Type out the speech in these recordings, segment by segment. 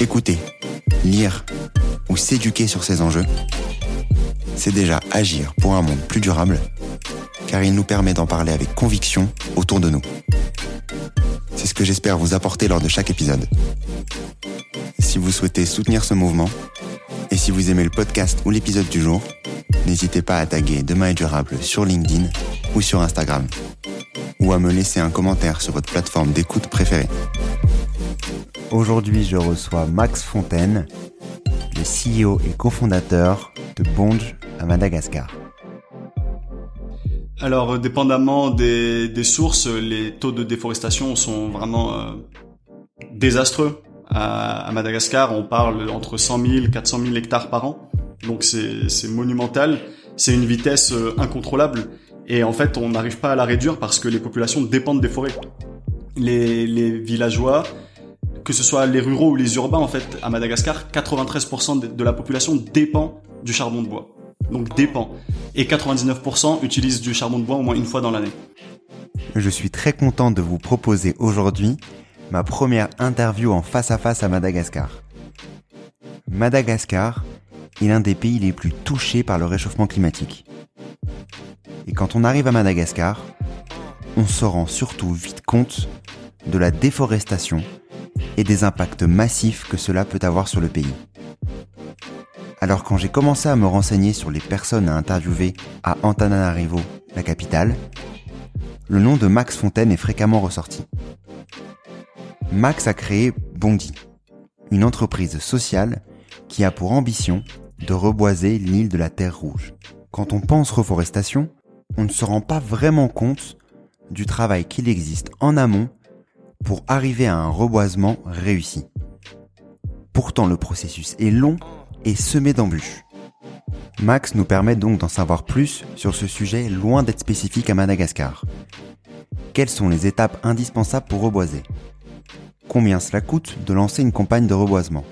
Écouter, lire ou s'éduquer sur ces enjeux, c'est déjà agir pour un monde plus durable, car il nous permet d'en parler avec conviction autour de nous. C'est ce que j'espère vous apporter lors de chaque épisode. Si vous souhaitez soutenir ce mouvement, et si vous aimez le podcast ou l'épisode du jour, n'hésitez pas à taguer Demain est durable sur LinkedIn ou sur Instagram, ou à me laisser un commentaire sur votre plateforme d'écoute préférée. Aujourd'hui, je reçois Max Fontaine, le CEO et cofondateur de Bonge à Madagascar. Alors, euh, dépendamment des, sources, les taux de déforestation sont vraiment euh, désastreux. À, à, Madagascar, on parle entre 100 000 400 000 hectares par an. Donc c'est monumental. C'est une vitesse euh, incontrôlable. Et en fait, on n'arrive pas à la réduire parce que les populations dépendent des forêts. Les, les villageois, que ce soit les ruraux ou les urbains, en fait, à Madagascar, 93% de la population dépend du charbon de bois. Donc dépend. Et 99% utilisent du charbon de bois au moins une fois dans l'année. Je suis très content de vous proposer aujourd'hui ma première interview en face à face à Madagascar. Madagascar est l'un des pays les plus touchés par le réchauffement climatique. Et quand on arrive à Madagascar, on se rend surtout vite compte de la déforestation et des impacts massifs que cela peut avoir sur le pays. Alors quand j'ai commencé à me renseigner sur les personnes à interviewer à Antananarivo, la capitale, le nom de Max Fontaine est fréquemment ressorti. Max a créé Bondi, une entreprise sociale qui a pour ambition de reboiser l'île de la Terre Rouge. Quand on pense reforestation, on ne se rend pas vraiment compte du travail qu'il existe en amont pour arriver à un reboisement réussi. Pourtant le processus est long et semé d'embûches. Max nous permet donc d'en savoir plus sur ce sujet loin d'être spécifique à Madagascar. Quelles sont les étapes indispensables pour reboiser? Combien cela coûte de lancer une campagne de reboisement?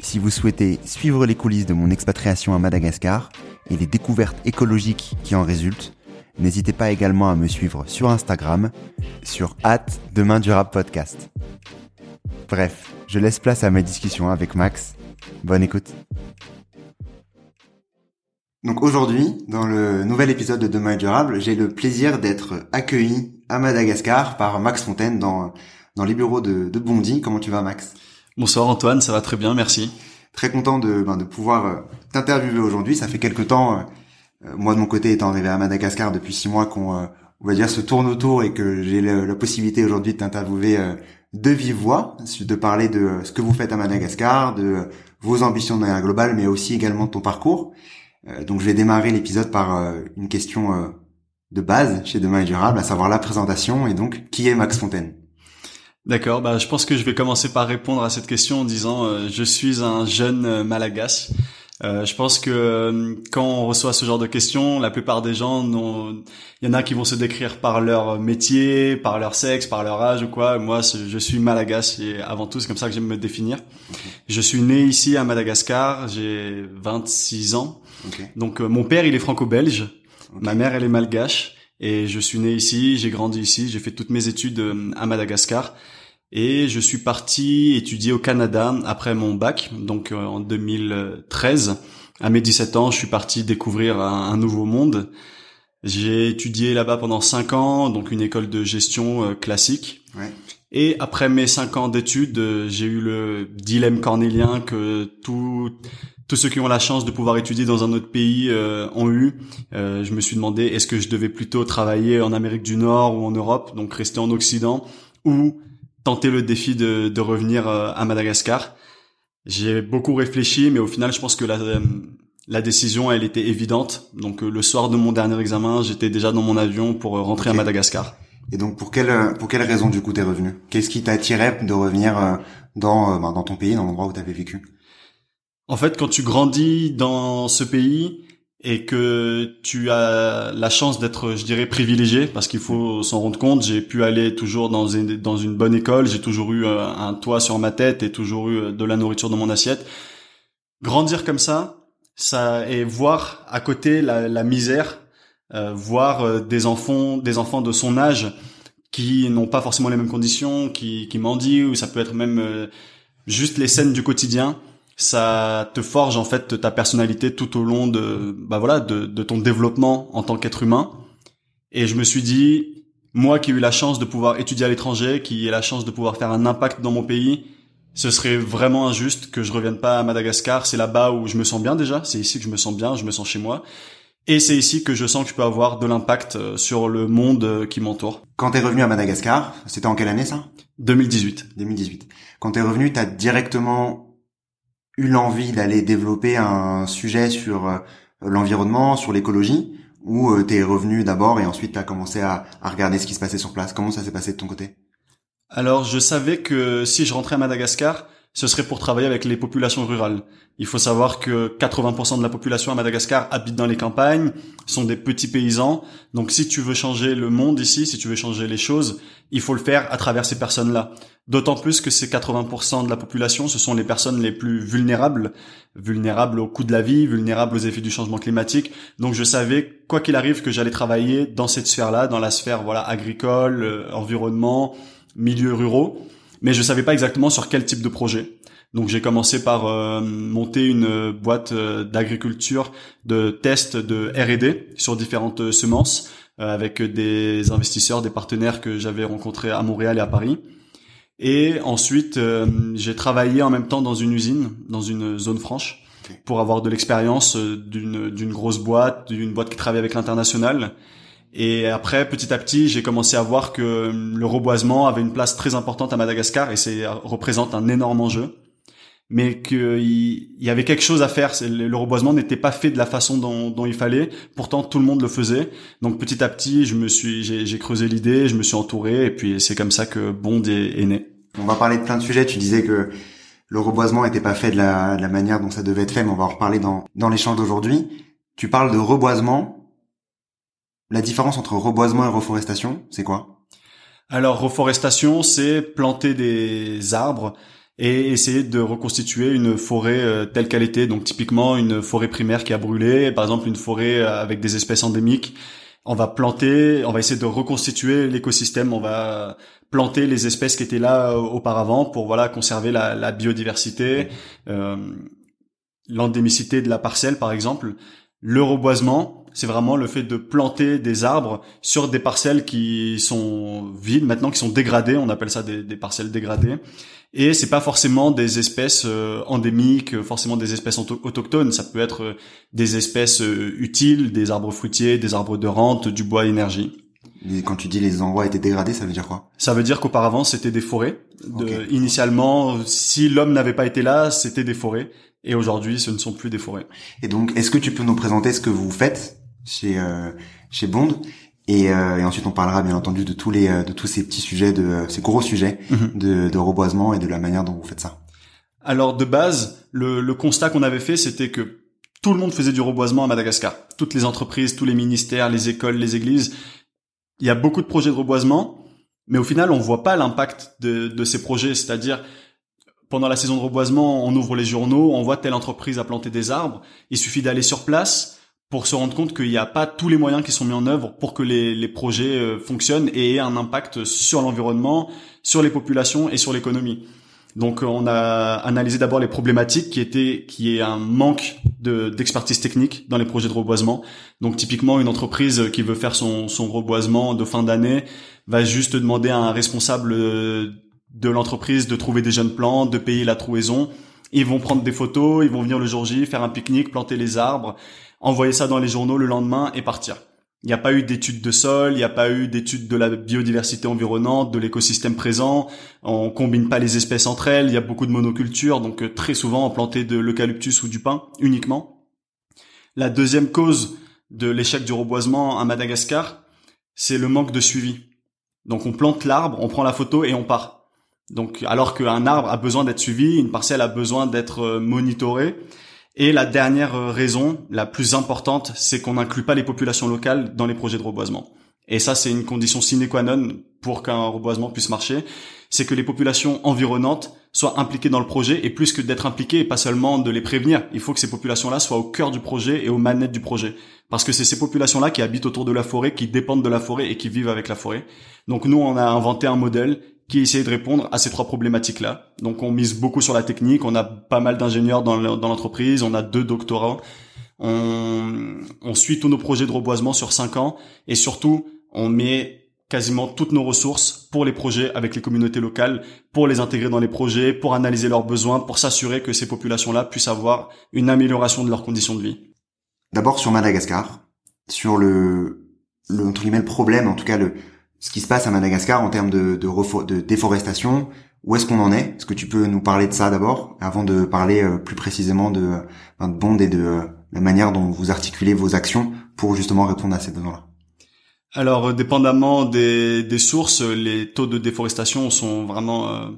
Si vous souhaitez suivre les coulisses de mon expatriation à Madagascar et les découvertes écologiques qui en résultent, N'hésitez pas également à me suivre sur Instagram, sur hâte Demain Durable Podcast. Bref, je laisse place à ma discussion avec Max. Bonne écoute. Donc aujourd'hui, dans le nouvel épisode de Demain Durable, j'ai le plaisir d'être accueilli à Madagascar par Max Fontaine dans, dans les bureaux de, de Bondy. Comment tu vas Max? Bonsoir Antoine, ça va très bien, merci. Très content de, ben, de pouvoir euh, t'interviewer aujourd'hui. Ça fait quelque temps... Euh, euh, moi de mon côté étant arrivé à Madagascar depuis six mois qu'on euh, on va dire se tourne autour et que j'ai la possibilité aujourd'hui de t'interviewer euh, de vive voix, de parler de ce que vous faites à Madagascar, de vos ambitions de manière globale, mais aussi également ton parcours. donc je vais démarrer l'épisode par une question de base chez Demain et Durable, à savoir la présentation et donc qui est Max Fontaine. D'accord, bah je pense que je vais commencer par répondre à cette question en disant je suis un jeune malagasy euh, je pense que euh, quand on reçoit ce genre de questions, la plupart des gens, il y en a qui vont se décrire par leur métier, par leur sexe, par leur âge ou quoi. Moi, je suis malagasy et avant tout, c'est comme ça que j'aime me définir. Je suis né ici à Madagascar, j'ai 26 ans. Donc euh, mon père, il est franco-belge, ma mère, elle est malgache. Et je suis né ici, j'ai grandi ici, j'ai fait toutes mes études à Madagascar. Et je suis parti étudier au Canada après mon bac, donc euh, en 2013. À mes 17 ans, je suis parti découvrir un, nouveau monde. J'ai étudié là-bas pendant 5 ans, donc une école de gestion euh, classique. Ouais. Et après mes cinq ans d'études, euh, j'ai eu le dilemme cornélien que tout, tous ceux qui ont la chance de pouvoir étudier dans un autre pays euh, ont eu. Euh, je me suis demandé est-ce que je devais plutôt travailler en Amérique du Nord ou en Europe, donc rester en Occident, ou tenter le défi de, de revenir à Madagascar. J'ai beaucoup réfléchi, mais au final, je pense que la, la décision, elle était évidente. Donc le soir de mon dernier examen, j'étais déjà dans mon avion pour rentrer à Madagascar. Et donc pour quelle pour quelle raison du coup t'es revenu? Qu'est-ce qui t'attirait de revenir euh, dans euh, ben, dans ton pays, dans l'endroit où t'avais vécu? En fait, quand tu grandis dans ce pays et que tu as la chance d'être, je dirais, privilégié, parce qu'il faut s'en rendre compte, j'ai pu aller toujours dans une dans une bonne école, j'ai toujours eu euh, un toit sur ma tête et toujours eu de la nourriture dans mon assiette. Grandir comme ça, ça et voir à côté la, la misère euh, voir euh, des enfants, des enfants de son âge qui n'ont pas forcément les mêmes conditions, qui, qui mendient, ou ça peut être même euh, juste les scènes du quotidien. Ça te forge en fait ta personnalité tout au long de, bah voilà, de, de ton développement en tant qu'être humain. Et je me suis dit, moi qui ai eu la chance de pouvoir étudier à l'étranger, qui ai la chance de pouvoir faire un impact dans mon pays, ce serait vraiment injuste que je revienne pas à Madagascar. C'est là-bas où je me sens bien déjà. C'est ici que je me sens bien, je me sens chez moi. Et c'est ici que je sens que je peux avoir de l'impact euh, sur le monde euh, qui m'entoure. Quand t'es revenu à Madagascar, c'était en quelle année ça? 2018. 2018. Quand t'es revenu, t'as directement eu l'envie d'aller développer un sujet sur euh, l'environnement, sur l'écologie, ou t'es revenu d'abord et ensuite t'as commencé à, à regarder ce qui se passait sur place. Comment ça s'est passé de ton côté? Alors je savais que si je rentrais à Madagascar, ce serait pour travailler avec les populations rurales. Il faut savoir que 80% de la population à Madagascar habite dans les campagnes, sont des petits paysans. Donc si tu veux changer le monde ici, si tu veux changer les choses, il faut le faire à travers ces personnes-là. D'autant plus que ces 80% de la population, ce sont les personnes les plus vulnérables, vulnérables au coût de la vie, vulnérables aux effets du changement climatique. Donc je savais, quoi qu'il arrive, que j'allais travailler dans cette sphère-là, dans la sphère voilà agricole, euh, environnement, milieux ruraux mais je savais pas exactement sur quel type de projet. Donc j'ai commencé par euh, monter une boîte euh, d'agriculture de tests de R&D sur différentes euh, semences avec des investisseurs, des partenaires que j'avais rencontrés à Montréal et à Paris. Et ensuite, j'ai travaillé en même temps dans une usine, dans une zone franche, pour avoir de l'expérience d'une d'une grosse boîte, d'une boîte qui travaille avec l'international et après, petit à petit, j'ai commencé à voir que le reboisement avait une place très importante à Madagascar et c'est représente un énorme enjeu. Mais qu'il y avait quelque chose à faire. Le reboisement n'était pas fait de la façon dont, il fallait. Pourtant, tout le monde le faisait. Donc, petit à petit, je me suis, j'ai creusé l'idée, je me suis entouré, et puis c'est comme ça que Bond est, né. On va parler de plein de sujets. Tu disais que le reboisement n'était pas fait de la, de la, manière dont ça devait être fait, mais on va en reparler dans, dans l'échange d'aujourd'hui. Tu parles de reboisement. La différence entre reboisement et reforestation, c'est quoi? Alors reforestation, c'est planter des arbres et essayer de reconstituer une forêt euh, telle qu'elle était. Donc typiquement une forêt primaire qui a brûlé, par exemple une forêt euh, avec des espèces endémiques. On va planter, on va essayer de reconstituer l'écosystème, on va planter les espèces qui étaient là euh, auparavant pour voilà conserver la, biodiversité, l'endémicité de la parcelle par exemple. Le reboisement, c'est vraiment le fait de planter des arbres sur des parcelles qui sont vides maintenant, qui sont dégradées. On appelle ça des, parcelles dégradées. Et c'est pas forcément des espèces euh, endémiques, forcément des espèces autochtones. Ça peut être euh, des espèces euh, utiles, des arbres fruitiers, des arbres de rente, du bois énergie. Et quand tu dis les endroits étaient dégradés, ça veut dire quoi? Ça veut dire qu'auparavant c'était des forêts. De, Initialement, si l'homme n'avait pas été là, c'était des forêts. Et aujourd'hui, ce ne sont plus des forêts. Et donc, est-ce que tu peux nous présenter ce que vous faites? Chez euh, chez Bond. Et, euh, et, ensuite, on parlera bien entendu de tous les euh, de tous ces petits sujets, de ces gros sujets mhm. de, de reboisement et de la manière dont vous faites ça. Alors de base, le, le constat qu'on avait fait, c'était que tout le monde faisait du reboisement à Madagascar. Toutes les entreprises, tous les ministères, les écoles, les églises. Il y a beaucoup de projets de reboisement, mais au final, on voit pas l'impact de, de ces projets. C'est-à-dire, pendant la saison de reboisement, on ouvre les journaux, on voit telle entreprise a planté des arbres. Il suffit d'aller sur place pour se rendre compte qu'il n'y a pas tous les moyens qui sont mis en œuvre pour que les, les projets euh, fonctionnent et aient un impact sur l'environnement, sur les populations et sur l'économie. Donc euh, on a analysé d'abord les problématiques qui étaient qui est un manque de d'expertise technique dans les projets de reboisement. Donc typiquement une entreprise qui veut faire son son reboisement de fin d'année va juste demander à un responsable euh, de l'entreprise de trouver des jeunes plantes, de payer la trouaison. Ils vont prendre des photos, ils vont venir le jour J, faire un pique-nique, planter les arbres, envoyer ça dans les journaux le lendemain et partir. Il n'y a pas eu d'études de sol, il n'y a pas eu d'études de la biodiversité environnante, de l'écosystème présent. On combine pas les espèces entre elles. Il y a beaucoup de monoculture, donc euh, très souvent on plantait de l'eucalyptus ou du pin uniquement. La deuxième cause de l'échec du reboisement à Madagascar, c'est le manque de suivi. Donc on plante l'arbre, on prend la photo et on part. Donc alors qu'un arbre a besoin d'être suivi, une parcelle a besoin d'être euh, monitorée. Et la dernière euh, raison, la plus importante, c'est qu'on n'inclut pas les populations locales dans les projets de reboisement. Et ça, c'est une condition sine qua non pour qu'un reboisement puisse marcher. C'est que les populations environnantes soient impliquées dans le projet et plus que d'être impliquées et pas seulement de les prévenir. Il faut que ces populations-là soient au cœur du projet et aux manettes du projet. Parce que c'est ces populations-là qui habitent autour de la forêt, qui dépendent de la forêt et qui vivent avec la forêt. Donc nous, on a inventé un modèle qui essayait de répondre à ces trois problématiques-là. Donc on mise beaucoup sur la technique, on a pas mal d'ingénieurs dans l'entreprise, on a deux doctorats, on, on suit tous nos projets de reboisement sur cinq ans et surtout on met quasiment toutes nos ressources pour les projets avec les communautés locales, pour les intégrer dans les projets, pour analyser leurs besoins, pour s'assurer que ces populations-là puissent avoir une amélioration de leurs conditions de vie. D'abord sur Madagascar, sur le, le entre guillemets le problème, en tout cas le, ce qui se passe à Madagascar en termes de, de, déforestation. Où est-ce qu'on en est? Est-ce que tu peux nous parler de ça d'abord, avant de parler euh, plus précisément de, de Bond et de euh, la manière dont vous articulez vos actions pour justement répondre à ces besoins-là? Alors, euh, dépendamment des, des, sources, les taux de déforestation sont vraiment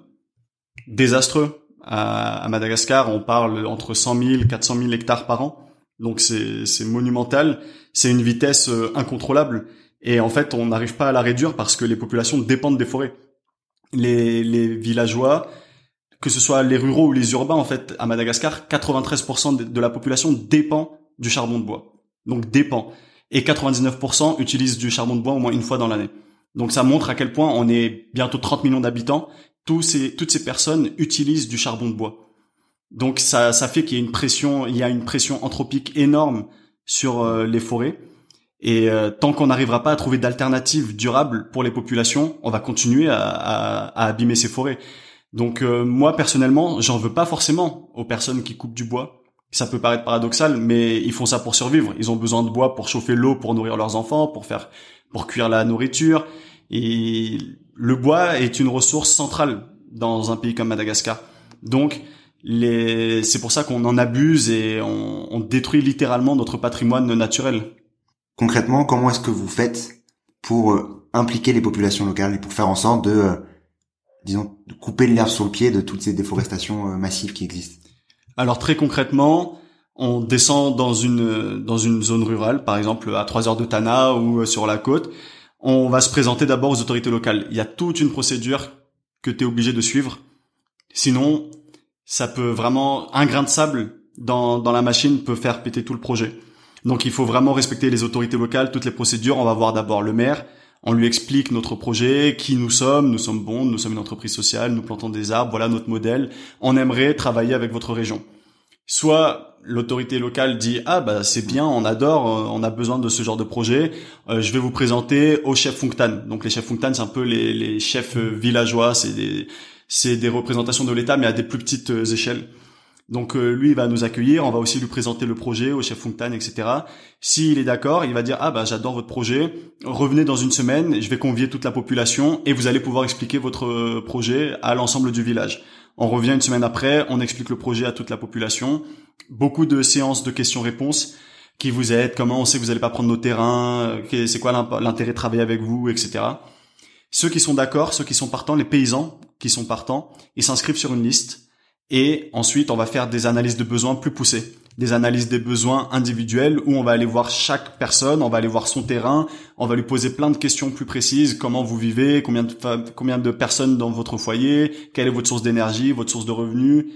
désastreux. À, à, Madagascar, on parle entre 100 000 400 000 hectares par an. Donc c'est monumental. C'est une vitesse incontrôlable. Et en fait, on n'arrive pas à la réduire parce que les populations dépendent des forêts. Les, les villageois, que ce soit les ruraux ou les urbains, en fait, à Madagascar, 93% de la population dépend du charbon de bois. Donc dépend. Et 99% utilisent du charbon de bois au moins une fois dans l'année. Donc ça montre à quel point on est bientôt 30 millions d'habitants. Tous ces, toutes ces personnes utilisent du charbon de bois. Donc ça, ça fait qu'il y a une pression, il y a une pression anthropique énorme sur euh, les forêts. Et euh, tant qu'on n'arrivera pas à trouver d'alternatives durables pour les populations, on va continuer à, à, abîmer ces forêts. Donc euh, moi personnellement, j'en veux pas forcément aux personnes qui coupent du bois. Ça peut paraître paradoxal, mais ils font ça pour survivre. Ils ont besoin de bois pour chauffer l'eau, pour nourrir leurs enfants, pour faire, pour cuire la nourriture. Et le bois est une ressource centrale dans un pays comme Madagascar. Donc les... c'est pour ça qu'on en abuse et on, on détruit littéralement notre patrimoine naturel concrètement, comment est-ce que vous faites pour euh, impliquer les populations locales et pour faire en sorte de, euh, disons, de couper l'herbe sur le pied de toutes ces déforestations euh, massives qui existent? Alors très concrètement, on descend dans une dans une zone rurale, par exemple à 3 heures de Tana ou sur la côte. On va se présenter d'abord aux autorités locales. Il y a toute une procédure que tu es obligé de suivre. Sinon, ça peut vraiment un grain de sable dans dans la machine peut faire péter tout le projet. Donc il faut vraiment respecter les autorités locales, toutes les procédures. On va voir d'abord le maire. On lui explique notre projet, qui nous sommes. Nous sommes bons, nous sommes une entreprise sociale, nous plantons des arbres, voilà notre modèle. On aimerait travailler avec votre région. Soit l'autorité locale dit ah bah c'est bien, on adore, euh, on a besoin de ce genre de projet. Euh, je vais vous présenter au chef Funktan. Donc les chefs Funktan c'est un peu les, les chefs euh, villageois, c'est des c'est des représentations de l'État mais à des plus petites échelles. Donc euh, lui, il va nous accueillir, on va aussi lui présenter le projet au chef Funktan, etc. S'il est d'accord, il va dire ah bah j'adore votre projet, revenez dans une semaine, je vais convier toute la population et vous allez pouvoir expliquer votre euh, projet à l'ensemble du village. On revient une semaine après, on explique le projet à toute la population. Beaucoup de séances de questions-réponses qui vous aident, comment on sait que vous n'allez pas prendre nos terrains, euh, c'est quoi l'intérêt de travailler avec vous, etc. Ceux qui sont d'accord, ceux qui sont partants, les paysans qui sont partants, ils s'inscrivent sur une liste et ensuite, on va faire des analyses de besoins plus poussées, des analyses des besoins individuels où on va aller voir chaque personne, on va aller voir son terrain, on va lui poser plein de questions plus précises, comment vous vivez, combien de, combien de personnes dans votre foyer, quelle est votre source d'énergie, votre source de revenus,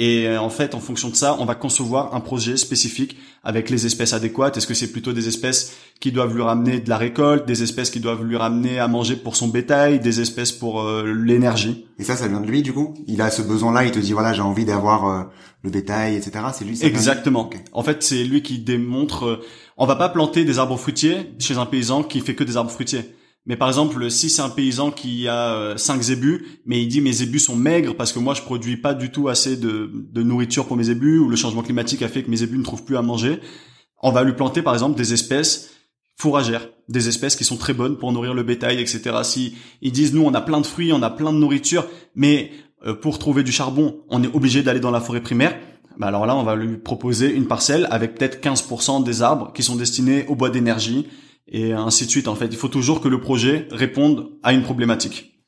et euh, en fait, en fonction de ça, on va concevoir un projet spécifique avec les espèces adéquates. Est-ce que c'est plutôt des espèces qui doivent lui ramener de la récolte, des espèces qui doivent lui ramener à manger pour son bétail, des espèces pour euh, l'énergie? Et ça, ça vient de lui du coup? Il a ce besoin-là, il te dit voilà, j'ai envie d'avoir euh, le bétail, etc. C'est lui. Exactement. En fait, c'est lui qui démontre. on va pas planter des arbres fruitiers chez un paysan qui fait que des arbres fruitiers Mais par exemple, si c'est un paysan qui a 5 zébus, mais il dit mes zébus sont maigres parce que moi je produis pas du tout assez de, nourriture pour mes zébus ou le changement climatique a fait que mes zébus ne trouvent plus à manger, on va lui planter par exemple des espèces fourragères, des espèces qui sont très bonnes pour nourrir le bétail, etc. Si ils disent nous on a plein de fruits, on a plein de nourriture, mais euh, pour trouver du charbon, on est obligé d'aller dans la forêt primaire. Bah alors là, on va lui proposer une parcelle avec peut-être 15% des arbres qui sont destinés au bois d'énergie et ainsi de suite. En fait, il faut toujours que le projet réponde à une problématique.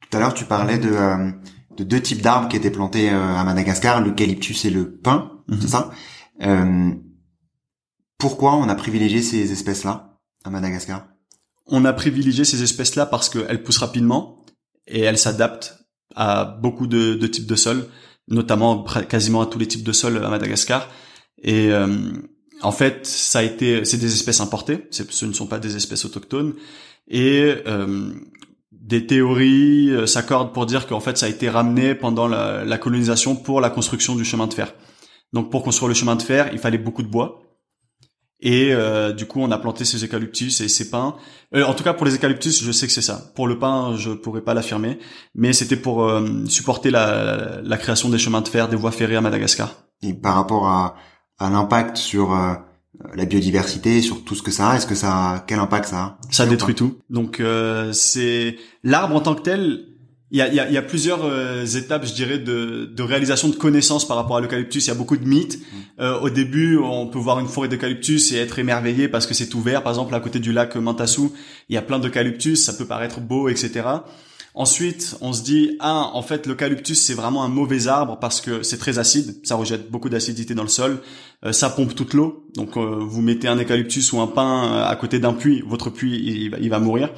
Tout à l'heure, tu parlais de, euh, de deux types d'arbres qui étaient plantés euh, à Madagascar, l'eucalyptus et le pin, mhm. c'est ça? Euh, Pourquoi on a privilégié ces espèces-là à Madagascar? On a privilégié ces espèces-là parce qu'elles poussent rapidement et elles s'adaptent à beaucoup de, de types de sols, notamment quasiment à tous les types de sols à Madagascar. Et en fait, ça a été, c'est des espèces importées, ce ne sont pas des espèces autochtones, et euh, des théories euh, s'accordent pour dire qu'en fait ça a été ramené pendant la, colonisation pour la construction du chemin de fer. Donc pour construire le chemin de fer, il fallait beaucoup de bois. Et euh, du coup, on a planté ces eucalyptus et ces pins. Euh, en tout cas, pour les eucalyptus, je sais que c'est ça. Pour le pin, je pourrais pas l'affirmer, mais c'était pour euh, supporter la, création des chemins de fer, des voies ferrées à Madagascar. Et par rapport à à l'impact sur euh, la biodiversité, sur tout ce que ça a. Est-ce que ça, a, quel impact ça a Ça détruit tout. Donc euh, c'est l'arbre en tant que tel. Il y a, y, a, y a, plusieurs euh, étapes, je dirais, de, de, réalisation de connaissances par rapport à l'eucalyptus. Il y a beaucoup de mythes. Mm. au début, on peut voir une forêt d'eucalyptus et être émerveillé parce que c'est ouvert. Par exemple, à côté du lac Mantassou, il y a plein d'eucalyptus. Ça peut paraître beau, etc. Ensuite, on se dit ah en fait l'eucalyptus c'est vraiment un mauvais arbre parce que c'est très acide, ça rejette beaucoup d'acidité dans le sol, euh, ça pompe toute l'eau. Donc euh, vous mettez un eucalyptus ou un pin euh, à côté d'un puits, votre puits il, va, mourir.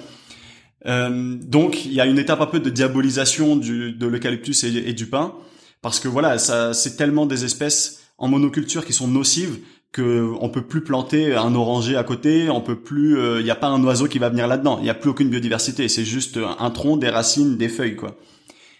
donc il y a une étape un peu de diabolisation du, de l'eucalyptus et, et, du pin parce que voilà ça c'est tellement des espèces en monoculture qui sont nocives que on peut plus planter un oranger à côté, on peut plus, il euh, n'y a pas un oiseau qui va venir là-dedans, il n'y a plus aucune biodiversité, c'est juste un tronc, des racines, des feuilles quoi.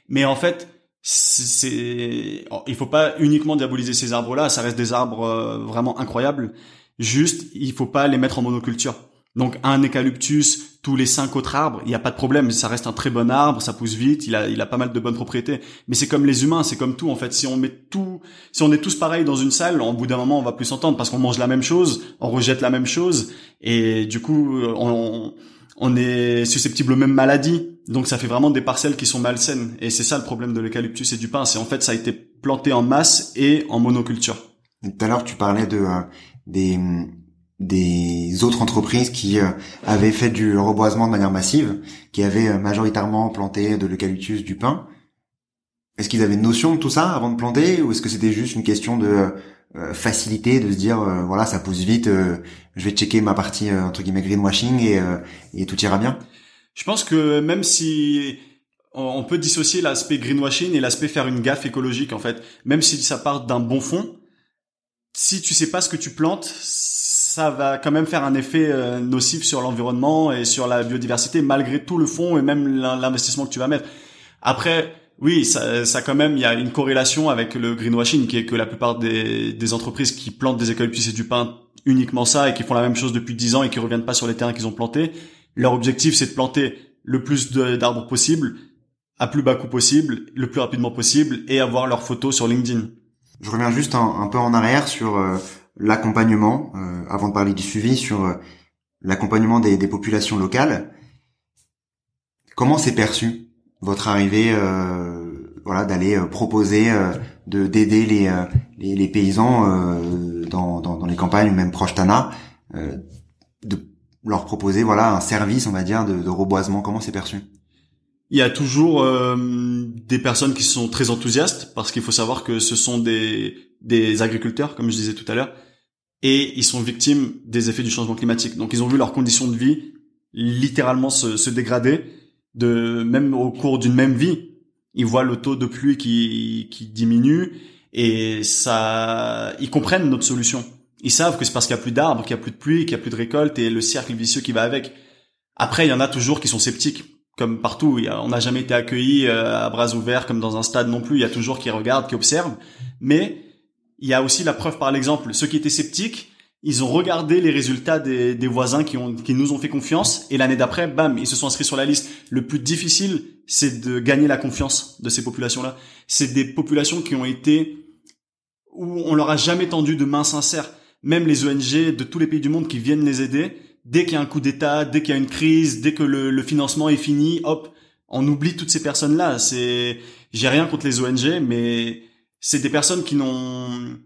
Mais en fait, c'est, il faut pas uniquement diaboliser ces arbres-là, ça reste des arbres euh, vraiment incroyables. Juste, il faut pas les mettre en monoculture. Donc un eucalyptus, tous les cinq autres arbres, il n'y a pas de problème, ça reste un très bon arbre, ça pousse vite, il a, il a pas mal de bonnes propriétés. Mais c'est comme les humains, c'est comme tout en fait. Si on met tout, si on est tous pareils dans une salle, au bout d'un moment on va plus s'entendre parce qu'on mange la même chose, on rejette la même chose, et du coup on, on est susceptible aux mêmes maladies. Donc ça fait vraiment des parcelles qui sont malsaines. Et c'est ça le problème de l'eucalyptus et du pin, c'est en fait ça a été planté en masse et en monoculture. Tout à l'heure tu parlais de euh, des des autres entreprises qui euh, avaient fait du reboisement de manière massive, qui avaient euh, majoritairement planté de l'eucalyptus, du pin. Est-ce qu'ils avaient une notion de tout ça avant de planter, ou est-ce que c'était juste une question de euh, facilité, de se dire voilà ça pousse vite, je vais checker ma partie entre guillemets greenwashing et, et tout ira bien? Je pense que même si on peut dissocier l'aspect greenwashing et l'aspect faire une gaffe écologique en fait, même si ça part d'un bon fond, si tu sais pas ce que tu plantes, ça va quand même faire un effet euh, nocif sur l'environnement et sur la biodiversité malgré tout le fond et même l'investissement que tu vas mettre. Après, oui, ça, ça quand même, il y a une corrélation avec le greenwashing qui est que la plupart des, des entreprises qui plantent des eucalyptus et du pin uniquement ça et qui font la même chose depuis 10 ans et qui reviennent pas sur les terrains qu'ils ont plantés, leur objectif c'est de planter le plus d'arbres possible à plus bas coût possible, le plus rapidement possible et avoir leurs photos sur LinkedIn. Je reviens juste un, peu en arrière sur euh, l'accompagnement, euh, avant de parler du suivi, sur euh, l'accompagnement des, des, populations locales. Comment s'est perçu votre arrivée, euh, voilà, d'aller proposer, de d'aider les, les, les paysans dans, dans, dans, les campagnes, même proche Tana, de leur proposer, voilà, un service, on va dire, de, de reboisement. Comment c'est perçu? Il y a toujours des personnes qui sont très enthousiastes parce qu'il faut savoir que ce sont des, des agriculteurs, comme je disais tout à l'heure, et ils sont victimes des effets du changement climatique. Donc ils ont vu leurs conditions de vie littéralement se, dégrader, de même au cours d'une même vie. Ils voient le taux de pluie qui, qui diminue et ça, ils comprennent notre solution. Ils savent que c'est parce qu'il y a plus d'arbres, qu'il y a plus de pluie, qu'il y a plus de récolte et le cercle vicieux qui va avec. Après, il y en a toujours qui sont sceptiques, comme partout. On n'a jamais été accueillis euh, à bras ouverts comme dans un stade non plus. Il y a toujours qui regardent, qui observent. Mais il y a aussi la preuve par l'exemple. Ceux qui étaient sceptiques, ils ont regardé les résultats des, des voisins qui, ont, qui nous ont fait confiance et l'année d'après, bam, ils se sont inscrits sur la liste. Le plus difficile, c'est de gagner la confiance de ces populations-là. C'est des populations qui ont été où on leur a jamais tendu de main sincère. Même les ONG de tous les pays du monde qui viennent les aider, dès qu'il y a un coup d'État, dès qu'il y a une crise, dès que le, le financement est fini, hop, on oublie toutes ces personnes-là. C'est, j'ai rien contre les ONG, mais c'est des personnes qui n'ont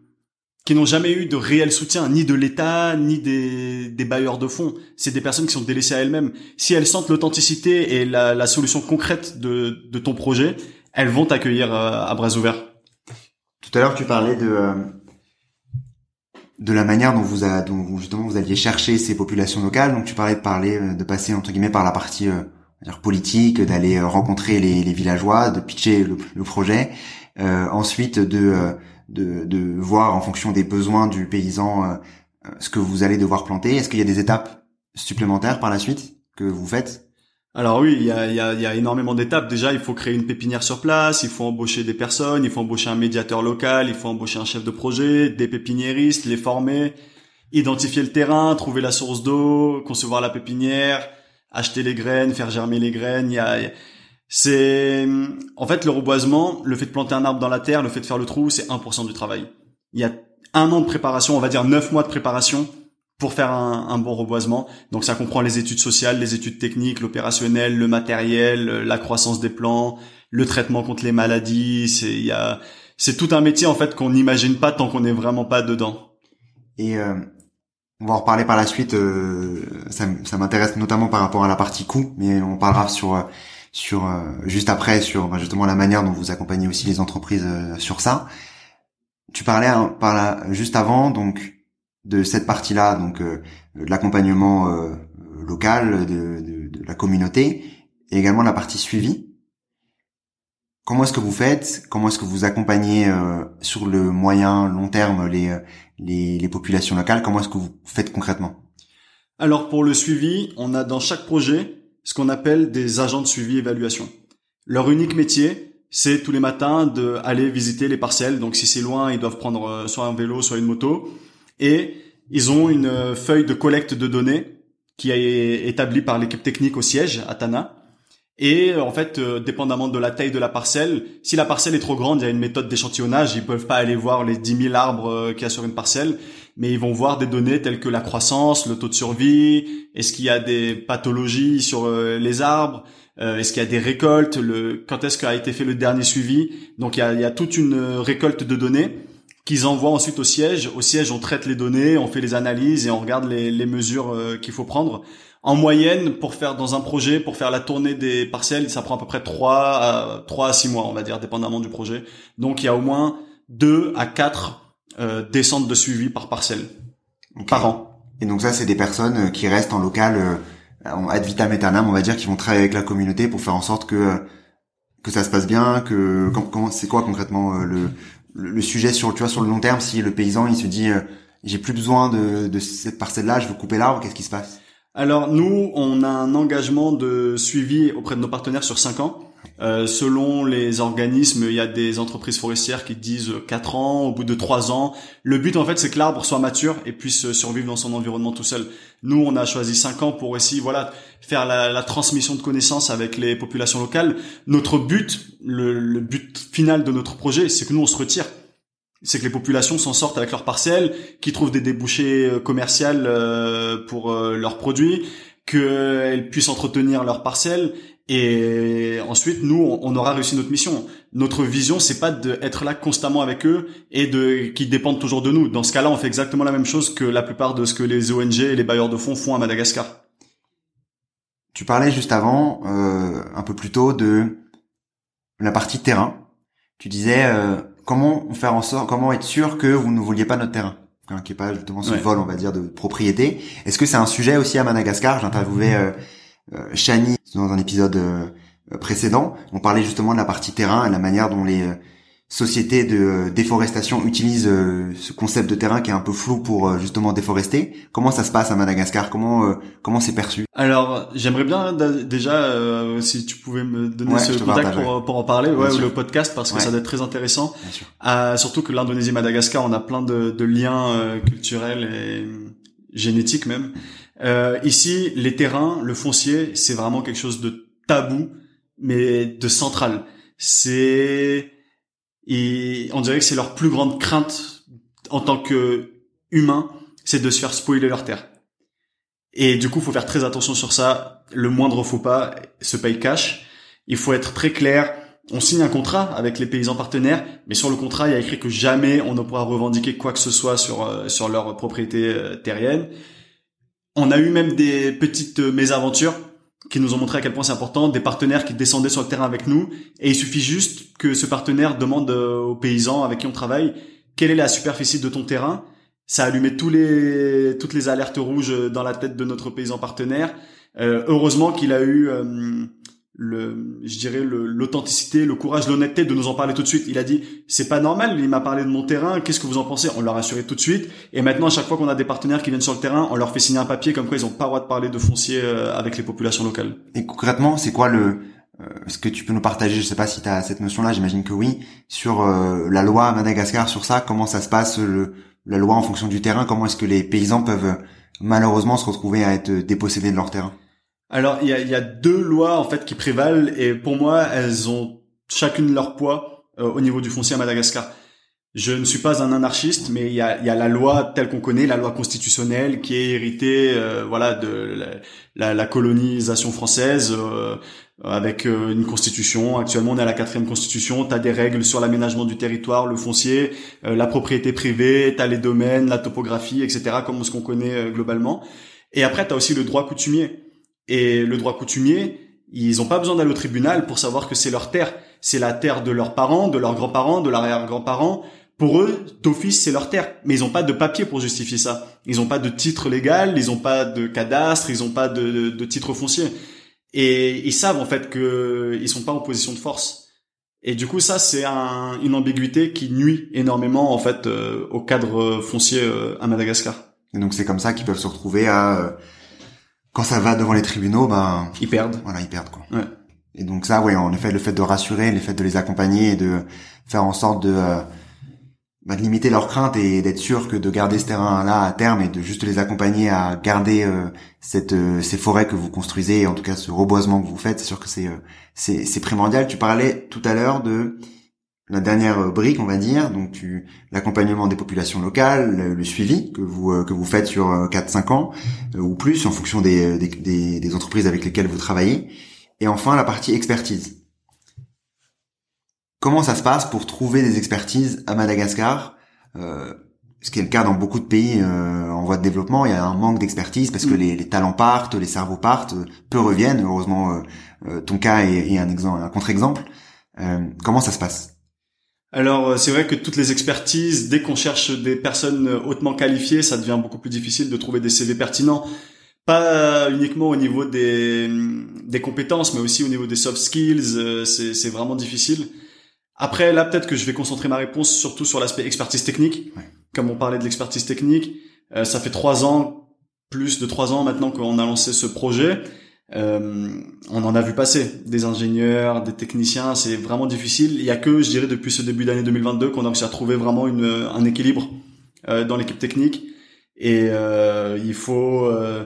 qui n'ont jamais eu de réel soutien, ni de l'État, ni des, bailleurs de fonds. C'est des personnes qui sont délaissées à elles-mêmes. Si elles sentent l'authenticité et la, solution concrète de, de ton projet, elles vont t'accueillir euh, à bras ouverts. Tout à l'heure, tu parlais de euh, de la manière dont vous a, dont justement vous alliez chercher ces populations locales. Donc tu parlais de parler, euh, de passer entre guillemets par la partie politique, d'aller rencontrer les, villageois, de pitcher le projet. Ensuite, de de, de voir en fonction des besoins du paysan euh, euh, ce que vous allez devoir planter Est-ce qu'il y a des étapes supplémentaires par la suite que vous faites? Alors oui, il y a, y, a, y a, énormément d'étapes. Déjà, il faut créer une pépinière sur place, il faut embaucher des personnes, il faut embaucher un médiateur local, il faut embaucher un chef de projet, des pépiniéristes, les former, identifier le terrain, trouver la source d'eau, concevoir la pépinière, acheter les graines, faire germer les graines. Il y a, c'est en fait le reboisement, le fait de planter un arbre dans la terre, le fait de faire le trou, c'est 1% du travail. Il y a un an de préparation, on va dire 9 mois de préparation pour faire un, bon reboisement. Donc ça comprend les études sociales, les études techniques, l'opérationnel, le matériel, la croissance des plants, le traitement contre les maladies. C'est il y a c'est tout un métier en fait qu'on n'imagine pas tant qu'on n'est vraiment pas dedans. Et euh, on va en reparler par la suite. Euh, ça, ça m'intéresse notamment par rapport à la partie coût, mais on parlera sur euh, sur euh, juste après sur bah, justement la manière dont vous accompagnez aussi les entreprises euh, sur ça. Tu parlais hein, par là juste avant donc de cette partie-là donc euh, de l'accompagnement local de, de, de, la communauté et également la partie suivi. Comment est-ce que vous faites? Comment est-ce que vous accompagnez sur le moyen long terme les, les, les populations locales? Comment est-ce que vous faites concrètement? Alors pour le suivi, on a dans chaque projet ce qu'on appelle des agents de suivi évaluation. Leur unique métier, c'est tous les matins d'aller visiter les parcelles. Donc si c'est loin, ils doivent prendre euh, soit un vélo, soit une moto. Et ils ont une euh, feuille de collecte de données qui est établie par l'équipe technique au siège à Tana. Et euh, en fait, dépendamment de la taille de la parcelle, si la parcelle est trop grande, il y a une méthode d'échantillonnage. Ils peuvent pas aller voir les 10 000 arbres qu'il y a sur une parcelle mais ils vont voir des données telles que la croissance, le taux de survie, est-ce qu'il y a des pathologies sur euh, les arbres, euh, est-ce qu'il y a des récoltes, le, quand est-ce qu'a été fait le dernier suivi. Donc il y a, y a toute une récolte de données qu'ils envoient ensuite au siège. Au siège, on traite les données, on fait les analyses et on regarde les, les mesures euh, qu'il faut prendre. En moyenne, pour faire dans un projet, pour faire la tournée des parcelles, ça prend à peu près 3 à 3 à 6 mois, on va dire, dépendamment du projet. Donc il y a au moins 2 à 4 euh, descente de suivi par parcelle par an. Et donc ça, c'est des personnes euh, qui restent en local euh, ad vitam aeternam, on va dire, qui vont travailler avec la communauté pour faire en sorte que que ça se passe bien, que comment c'est quoi concrètement le, le sujet sur tu vois sur le long terme si le paysan il se dit j'ai plus besoin de, de cette parcelle là, je veux couper l'arbre, qu'est-ce qui se passe? Alors nous, on a un engagement de suivi auprès de nos partenaires sur 5 ans. Euh, selon les organismes, il y a des entreprises forestières qui disent 4 ans, au bout de 3 ans. Le but en fait c'est que l'arbre soit mature et puisse survivre dans son environnement tout seul. Nous on a choisi 5 ans pour aussi voilà faire la, transmission de connaissances avec les populations locales. Notre but, le, le but final de notre projet, c'est que nous on se retire c'est que les populations s'en sortent avec leurs parcelles, qui trouvent des débouchés euh, commerciaux euh, pour leurs produits, qu'elles puissent entretenir leurs parcelles et ensuite, nous, on aura réussi notre mission. Notre vision, c'est pas d'être là constamment avec eux et de qu'ils dépendent toujours de nous. Dans ce cas-là, on fait exactement la même chose que la plupart de ce que les ONG et les bailleurs de fonds font à Madagascar. Tu parlais juste avant, euh, un peu plus tôt, de la partie terrain. Tu disais euh, comment faire en sorte, comment être sûr que vous ne vouliez pas notre terrain, hein, qui est pas justement ce vol, on va dire, de propriété. Est-ce que c'est un sujet aussi à Madagascar? J'interviewais euh, euh, Chani dans un épisode euh, précédent. On parlait justement de la partie terrain et la manière dont les euh, sociétés de déforestation utilisent ce concept de terrain qui est un peu flou pour justement déforester. Comment ça se passe à Madagascar? Comment comment c'est perçu? Alors j'aimerais bien déjà si tu pouvais me donner ce contact pour, pour en parler, ouais, ou le podcast parce que ça doit être très intéressant. surtout que l'Indonésie Madagascar, on a plein de, de liens culturels et génétiques même. Euh, ici, les terrains, le foncier, c'est vraiment quelque chose de tabou, mais de central. C'est, et on dirait que c'est leur plus grande crainte en tant que humain, c'est de se faire spoiler leur terre. Et du coup, faut faire très attention sur ça. Le moindre faux pas se paye cash. Il faut être très clair. On signe un contrat avec les paysans partenaires, mais sur le contrat, il y a écrit que jamais on ne pourra revendiquer quoi que ce soit sur euh, sur leur propriété euh, terrienne. On a eu même des petites euh, mésaventures qui nous ont montré à quel point c'est important, des partenaires qui descendaient sur le terrain avec nous, et il suffit juste que ce partenaire demande euh, aux paysans avec qui on travaille quelle est la superficie de ton terrain. Ça a allumé tous les, toutes les alertes rouges dans la tête de notre paysan partenaire. Euh, heureusement qu'il a eu je dirais l'authenticité, le, courage, l'honnêteté de nous en parler tout de suite. Il a dit c'est pas normal, il m'a parlé de mon terrain, qu'est-ce que vous en pensez? On leur a assuré tout de suite. Et maintenant à chaque fois qu'on a des partenaires qui viennent sur le terrain, on leur fait signer un papier comme quoi ils ont pas le droit de parler de foncier euh, avec les populations locales. Et concrètement, c'est quoi le euh, est-ce que tu peux nous partager, je sais pas si tu as cette notion-là, j'imagine que oui, sur euh, la loi à Madagascar sur ça, comment ça se passe le, la loi en fonction du terrain, comment est-ce que les paysans peuvent malheureusement se retrouver à être dépossédés de leur terrain? Alors il y a, y a, deux lois en fait qui prévalent et pour moi elles ont chacune leur poids euh, au niveau du foncier à Madagascar. Je ne suis pas un anarchiste, mais il y a, y a, la loi telle qu'on connaît, la loi constitutionnelle qui est héritée, euh, voilà, de la, la, colonisation française, euh, avec une constitution. Actuellement, on est à la quatrième constitution. Tu as des règles sur l'aménagement du territoire, le foncier, la propriété privée, tu as les domaines, la topographie, etc., comme ce qu'on connaît globalement. Et après, tu as aussi le droit coutumier. Et le droit coutumier, ils n'ont pas besoin d'aller au tribunal pour savoir que c'est leur terre. C'est la terre de leurs parents, de leurs grands-parents, de l'arrière-grands-parents. Pour eux, d'office, c'est leur terre. Mais ils n'ont pas de papier pour justifier ça. Ils n'ont pas de titre légal, ils n'ont pas de cadastre, ils n'ont pas de, de, titre foncier. Et ils savent en fait qu'ils sont pas en position de force. Et du coup, ça, c'est un, une ambiguïté qui nuit énormément en fait euh, au cadre foncier euh, à Madagascar. Et donc c'est comme ça qu'ils peuvent se retrouver à euh, quand ça va devant les tribunaux, ben ils perdent. Voilà, ils perdent quoi. Ouais. Et donc ça, ouais, en effet, le fait de rassurer, le fait de les accompagner et de faire en sorte de, euh, bah, de limiter leurs craintes et d'être sûr que de garder ce terrain-là à terme et de juste les accompagner à garder euh, cette, euh, ces forêts que vous construisez, en tout cas ce reboisement que vous faites, c'est sûr que c'est c'est, c'est primordial. Tu parlais tout à l'heure de la dernière euh, brique, on va dire, donc tu l'accompagnement des populations locales, le, suivi que vous euh, que vous faites sur 4-5 euh, ans ou plus en fonction des, des, des, entreprises avec lesquelles vous travaillez, et enfin la partie expertise. Comment ça se passe pour trouver des expertises à Madagascar euh, ce qui est le cas dans beaucoup de pays euh, en voie de développement, il y a un manque d'expertise parce que mm. les, les, talents partent, les cerveaux partent, peu reviennent. Heureusement, euh, ton cas est, est un exemple, un contre-exemple. comment ça se passe? Alors euh, c'est vrai que toutes les expertises, dès qu'on cherche des personnes euh, hautement qualifiées, ça devient beaucoup plus difficile de trouver des CV pertinents. Pas uniquement au niveau des, des compétences, mais aussi au niveau des soft skills, euh, c'est vraiment difficile. Après, là, peut-être que je vais concentrer ma réponse surtout sur l'aspect expertise technique. Comme on parlait de l'expertise technique, ça fait trois ans, plus de trois ans maintenant qu'on a lancé ce projet. Euh, on en a vu passer des ingénieurs, des techniciens, c'est vraiment difficile. Il y a que, je dirais, depuis ce début d'année 2022 qu'on a réussi à trouver vraiment une, un équilibre euh, dans l'équipe technique. Et euh, il faut euh,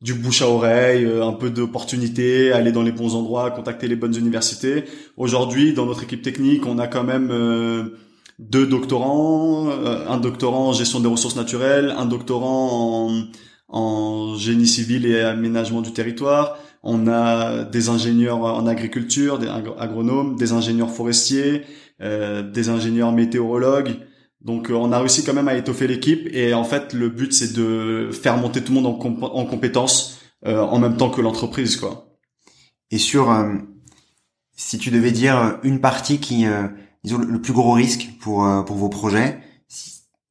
du bouche à oreille, un peu d'opportunité, aller dans les bons endroits, contacter les bonnes universités. Aujourd'hui, dans notre équipe technique, on a quand même deux doctorants, un doctorant en gestion des ressources naturelles, un doctorant en en génie civil et aménagement du territoire. On a des ingénieurs en agriculture, des agronomes, des ingénieurs forestiers, euh, des ingénieurs météorologues. Donc euh, on a réussi quand même à étoffer l'équipe et en fait le but c'est de faire monter tout le monde en, en compétences euh, en même temps que l'entreprise quoi. Et sur si tu devais dire une partie qui disons le plus gros risque pour pour vos projets,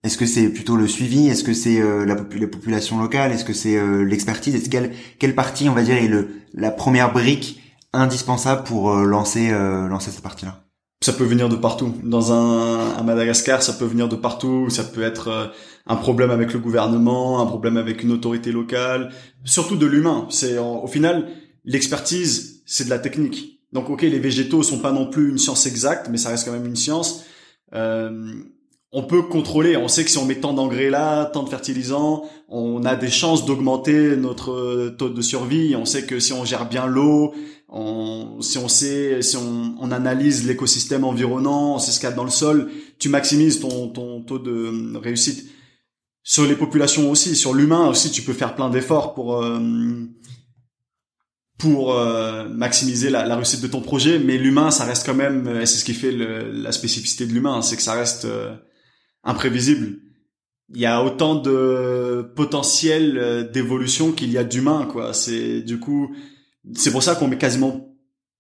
est-ce que c'est plutôt le suivi? Est-ce que c'est euh, la, population locale Est-ce que c'est euh, l'expertise? Est-ce quelle quelle partie, on va dire, est le la première brique indispensable pour euh, lancer lancer cette partie-là? Ça peut venir de partout. Dans un à Madagascar, ça peut venir de partout. Ça peut être euh, un problème avec le gouvernement, un problème avec une autorité locale, surtout de l'humain. C'est au final l'expertise, c'est de la technique. Donc ok, les végétaux sont pas non plus une science exacte, mais ça reste quand même une science. Euh, on peut contrôler. On sait que si on met tant d'engrais là, tant de fertilisants, on a des chances d'augmenter notre taux de survie. On sait que si on gère bien l'eau, on, si on sait, si on, on analyse l'écosystème environnant, on sait ce qu'il y a dans le sol, tu maximises ton, ton taux de réussite. Sur les populations aussi, sur l'humain aussi, tu peux faire plein d'efforts pour euh, pour euh, maximiser la, réussite de ton projet. Mais l'humain, ça reste quand même, et c'est ce qui fait la spécificité de l'humain, c'est que ça reste euh, imprévisible. Il y a autant de potentiel euh, d'évolution qu'il y a d'humain, quoi. C'est du coup, c'est pour ça qu'on met quasiment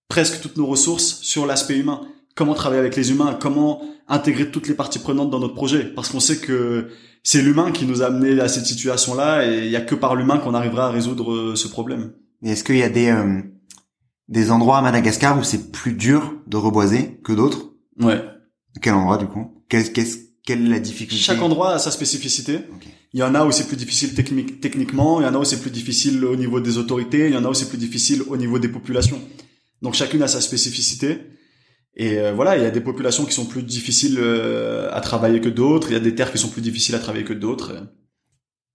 presque toutes nos ressources sur l'aspect humain. Comment travailler avec les humains, comment intégrer toutes les parties prenantes dans notre projet, parce qu'on sait que c'est l'humain qui nous a amené à cette situation-là, et il y a que par l'humain qu'on arrivera à résoudre euh, ce problème. est-ce qu'il y a des euh, des endroits à Madagascar où c'est plus dur de reboiser que d'autres? Ouais. Quel endroit du coup? Qu'est-ce qu'est-ce quelle est la difficulté Chaque endroit a sa spécificité. Il y en a où c'est plus difficile technique, techniquement, il y en a où c'est plus difficile au niveau des autorités, il y en a où c'est plus difficile au niveau des populations. Donc chacune a sa spécificité. Et euh, voilà, il y a des populations qui sont plus difficiles euh, à travailler que d'autres, il y a des terres qui sont plus difficiles à travailler que d'autres.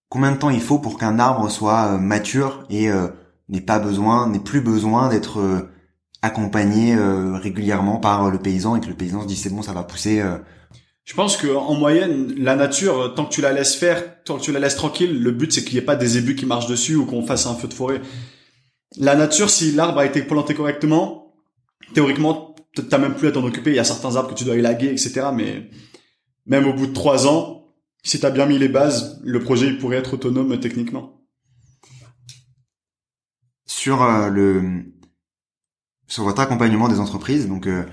Combien de temps il faut pour qu'un arbre soit euh, mature et n'ait pas besoin, n'ait plus besoin d'être accompagné régulièrement par le paysan et que le paysan se dit c'est bon, ça va pousser je pense que en moyenne, la nature, tant que tu la laisses faire, tant que tu la laisses tranquille, le but c'est qu'il n'y ait pas des ébus qui marchent dessus ou qu'on fasse un feu de forêt. La nature, si l'arbre a été planté correctement, théoriquement, t'as même plus à t'en occuper. Il y a certains arbres que tu dois élaguer, etc. Mais même au bout de trois ans, si t'as bien mis les bases, le projet il pourrait être autonome techniquement. Sur euh, le sur votre accompagnement des entreprises, donc euh, euh,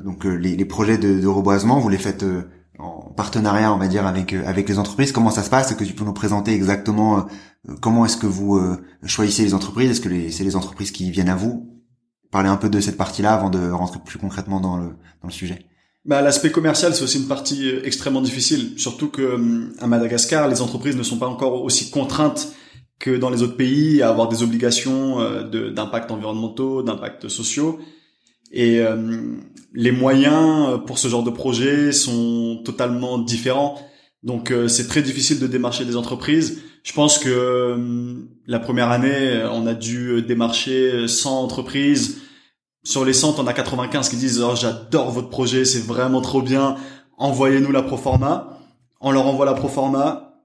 donc euh, les, les, projets de, de, reboisement, vous les faites euh, en partenariat, on va dire, avec avec les entreprises. Comment ça se passe? Est-ce que tu peux nous présenter exactement comment est-ce que vous choisissez les entreprises? Est-ce que c'est les entreprises qui viennent à vous? Parler un peu de cette partie-là avant de rentrer plus concrètement dans le dans le sujet. Bah, l'aspect commercial, c'est aussi une partie extrêmement difficile, surtout que à Madagascar, les entreprises ne sont pas encore aussi contraintes que dans les autres pays à avoir des obligations d'impact environnementaux, d'impact sociaux. Et euh, les moyens pour ce genre de projet sont totalement différents. Donc euh, c'est très difficile de démarcher des entreprises. Je pense que euh, la première année, on a dû démarcher 100 entreprises. Sur les 100, on a 95 qui disent oh, j'adore votre projet, c'est vraiment trop bien. Envoyez-nous la proforma. On leur envoie la proforma.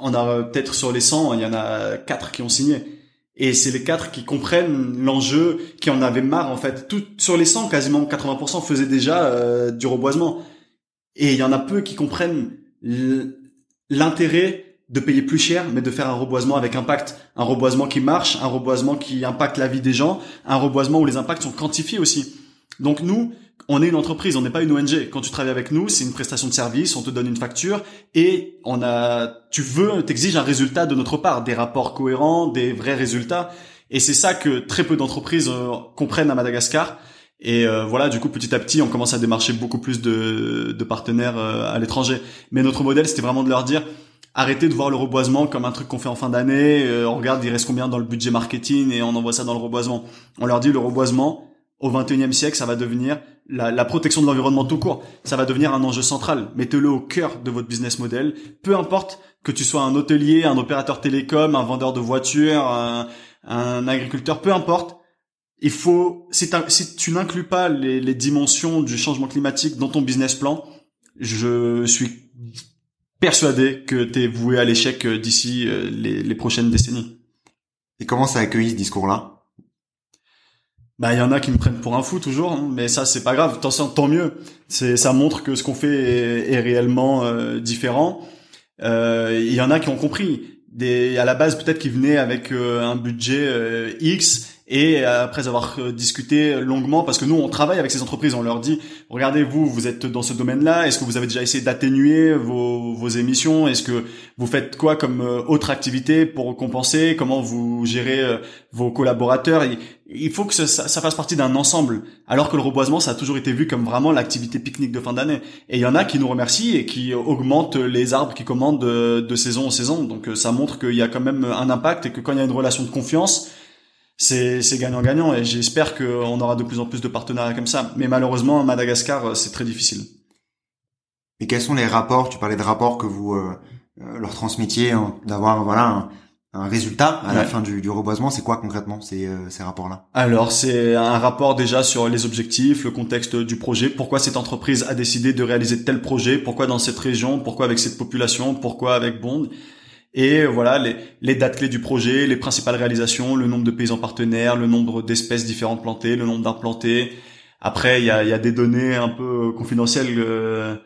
On a peut-être sur les 100, il y en a 4 qui ont signé. Et c'est les quatre qui comprennent l'enjeu, qui en avaient marre en fait. Tout sur les 100, quasiment 80% faisaient déjà euh, du reboisement. Et il y en a peu qui comprennent l'intérêt de payer plus cher, mais de faire un reboisement avec impact, un reboisement qui marche, un reboisement qui impacte la vie des gens, un reboisement où les impacts sont quantifiés aussi. Donc nous, on est une entreprise, on n'est pas une ONG. Quand tu travailles avec nous, c'est une prestation de service, on te donne une facture et on a, tu veux, t'exiges un résultat de notre part, des rapports cohérents, des vrais résultats. Et c'est ça que très peu d'entreprises euh, comprennent à Madagascar. Et euh, voilà, du coup, petit à petit, on commence à démarcher beaucoup plus de, de partenaires euh, à l'étranger. Mais notre modèle, c'était vraiment de leur dire, arrêtez de voir le reboisement comme un truc qu'on fait en fin d'année. on regarde, il reste combien dans le budget marketing et on envoie ça dans le reboisement. On leur dit, le reboisement, au 21e siècle, ça va devenir la, la protection de l'environnement tout court. Ça va devenir un enjeu central. Mettez-le au cœur de votre business model. Peu importe que tu sois un hôtelier, un opérateur télécom, un vendeur de voitures, un, un agriculteur, peu importe. Il faut, si, tu n'inclus pas les, les dimensions du changement climatique dans ton business plan, je suis persuadé que tu es voué à l'échec euh, d'ici euh, les, les prochaines décennies. Et comment ça accueilli ce discours-là? Bah il y en a qui me prennent pour un fou toujours, hein, mais ça c'est pas grave, tant, mieux. C'est ça montre que ce qu'on fait est, réellement euh, différent. Euh, il y en a qui ont compris. Des, à la base peut-être qu'ils venaient avec euh, un budget X Et après avoir discuté longuement, parce que nous on travaille avec ces entreprises, on leur dit regardez vous, vous êtes dans ce domaine-là, est-ce que vous avez déjà essayé d'atténuer vos, émissions, est-ce que vous faites quoi comme autre activité pour compenser, comment vous gérez vos collaborateurs il faut que ça, fasse partie d'un ensemble. Alors que le reboisement, ça a toujours été vu comme vraiment l'activité pique-nique de fin d'année. Et il y en a qui nous remercient et qui augmentent les arbres qui commandent de, saison en saison. Donc euh, ça montre qu'il y a quand même un impact et que quand il y a une relation de confiance, c'est gagnant-gagnant. Et j'espère qu'on aura de plus en plus de partenariats comme ça. Mais malheureusement, à Madagascar, euh, c'est très difficile. Et quels sont les rapports Tu parlais de rapports que vous euh, leur transmettiez, hein, d'avoir voilà un résultat à la fin du, du reboisement, c'est quoi concrètement ces, euh, ces rapports-là? Alors c'est un rapport déjà sur les objectifs, le contexte du projet, pourquoi cette entreprise a décidé de réaliser tel projet, pourquoi dans cette région, pourquoi avec cette population, pourquoi avec Bond, et voilà les, les dates clés du projet, les principales réalisations, le nombre de paysans partenaires, le nombre d'espèces différentes plantées, le nombre d'arbres plantés. Après il y a, y a des données un peu confidentielles. Euh,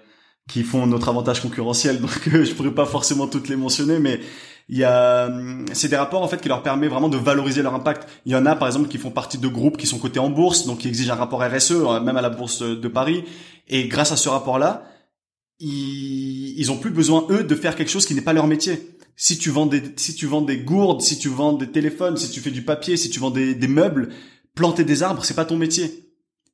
qui font notre avantage concurrentiel, donc je pourrais pas forcément toutes les mentionner, mais il y a, hum, c'est des rapports en fait qui leur permet vraiment de valoriser leur impact. Il y en a par exemple qui font partie de groupes qui sont cotés en bourse, donc qui exigent un rapport RSE, euh, même à la bourse de Paris. Et grâce à ce rapport-là, ils, ils ont plus besoin eux de faire quelque chose qui n'est pas leur métier. Si tu vends des, si tu vends des gourdes, si tu vends des téléphones, si tu fais du papier, si tu vends des, des meubles, planter des arbres, c'est pas ton métier.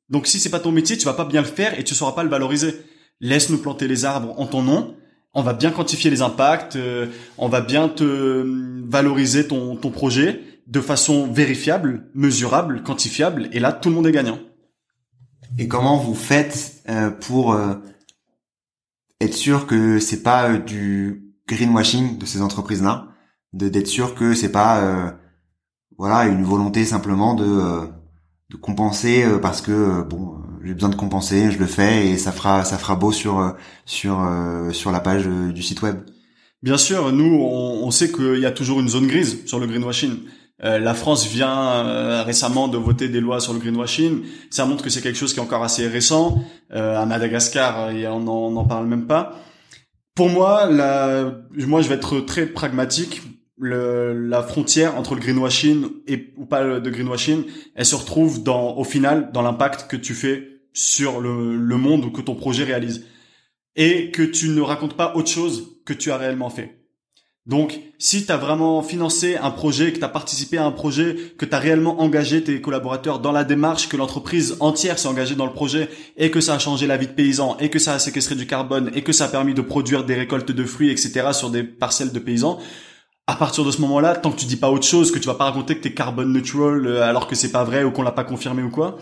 Donc si c'est pas ton métier, tu vas pas bien le faire et tu sauras pas le valoriser. Laisse-nous planter les arbres en ton nom on va bien quantifier les impacts, euh, on va bien te euh, valoriser ton, ton projet de façon vérifiable, mesurable, quantifiable, et là tout le monde est gagnant. Et comment vous faites euh, pour être sûr que c'est pas du greenwashing de ces entreprises-là, de d'être sûr que c'est pas voilà une volonté simplement de de compenser parce que bon j'ai besoin de compenser, je le fais et ça fera ça fera beau sur euh, sur euh, sur la page euh, du site web. Bien sûr, nous on, on sait qu'il y a toujours une zone grise sur le greenwashing. la France vient récemment de voter des lois sur le greenwashing. Ça montre que c'est quelque chose qui est encore assez récent. à Madagascar, on n'en parle même pas. Pour moi, la, moi je vais être très pragmatique le, la frontière entre le greenwashing et ou pas de greenwashing, elle se retrouve dans au final dans l'impact que tu fais sur le, le monde ou que ton projet réalise et que tu ne racontes pas autre chose que tu as réellement fait. Donc, si tu as vraiment financé un projet, que tu as participé à un projet, que tu as réellement engagé tes collaborateurs dans la démarche, que l'entreprise entière s'est engagée dans le projet et que ça a changé la vie de paysans et que ça a séquestré du carbone et que ça a permis de produire des récoltes de fruits, etc. sur des parcelles de paysans, à partir de ce moment-là, tant que tu dis pas autre chose, que tu vas pas raconter que t'es carbone neutral euh, alors que c'est pas vrai ou qu'on l'a pas confirmé ou quoi,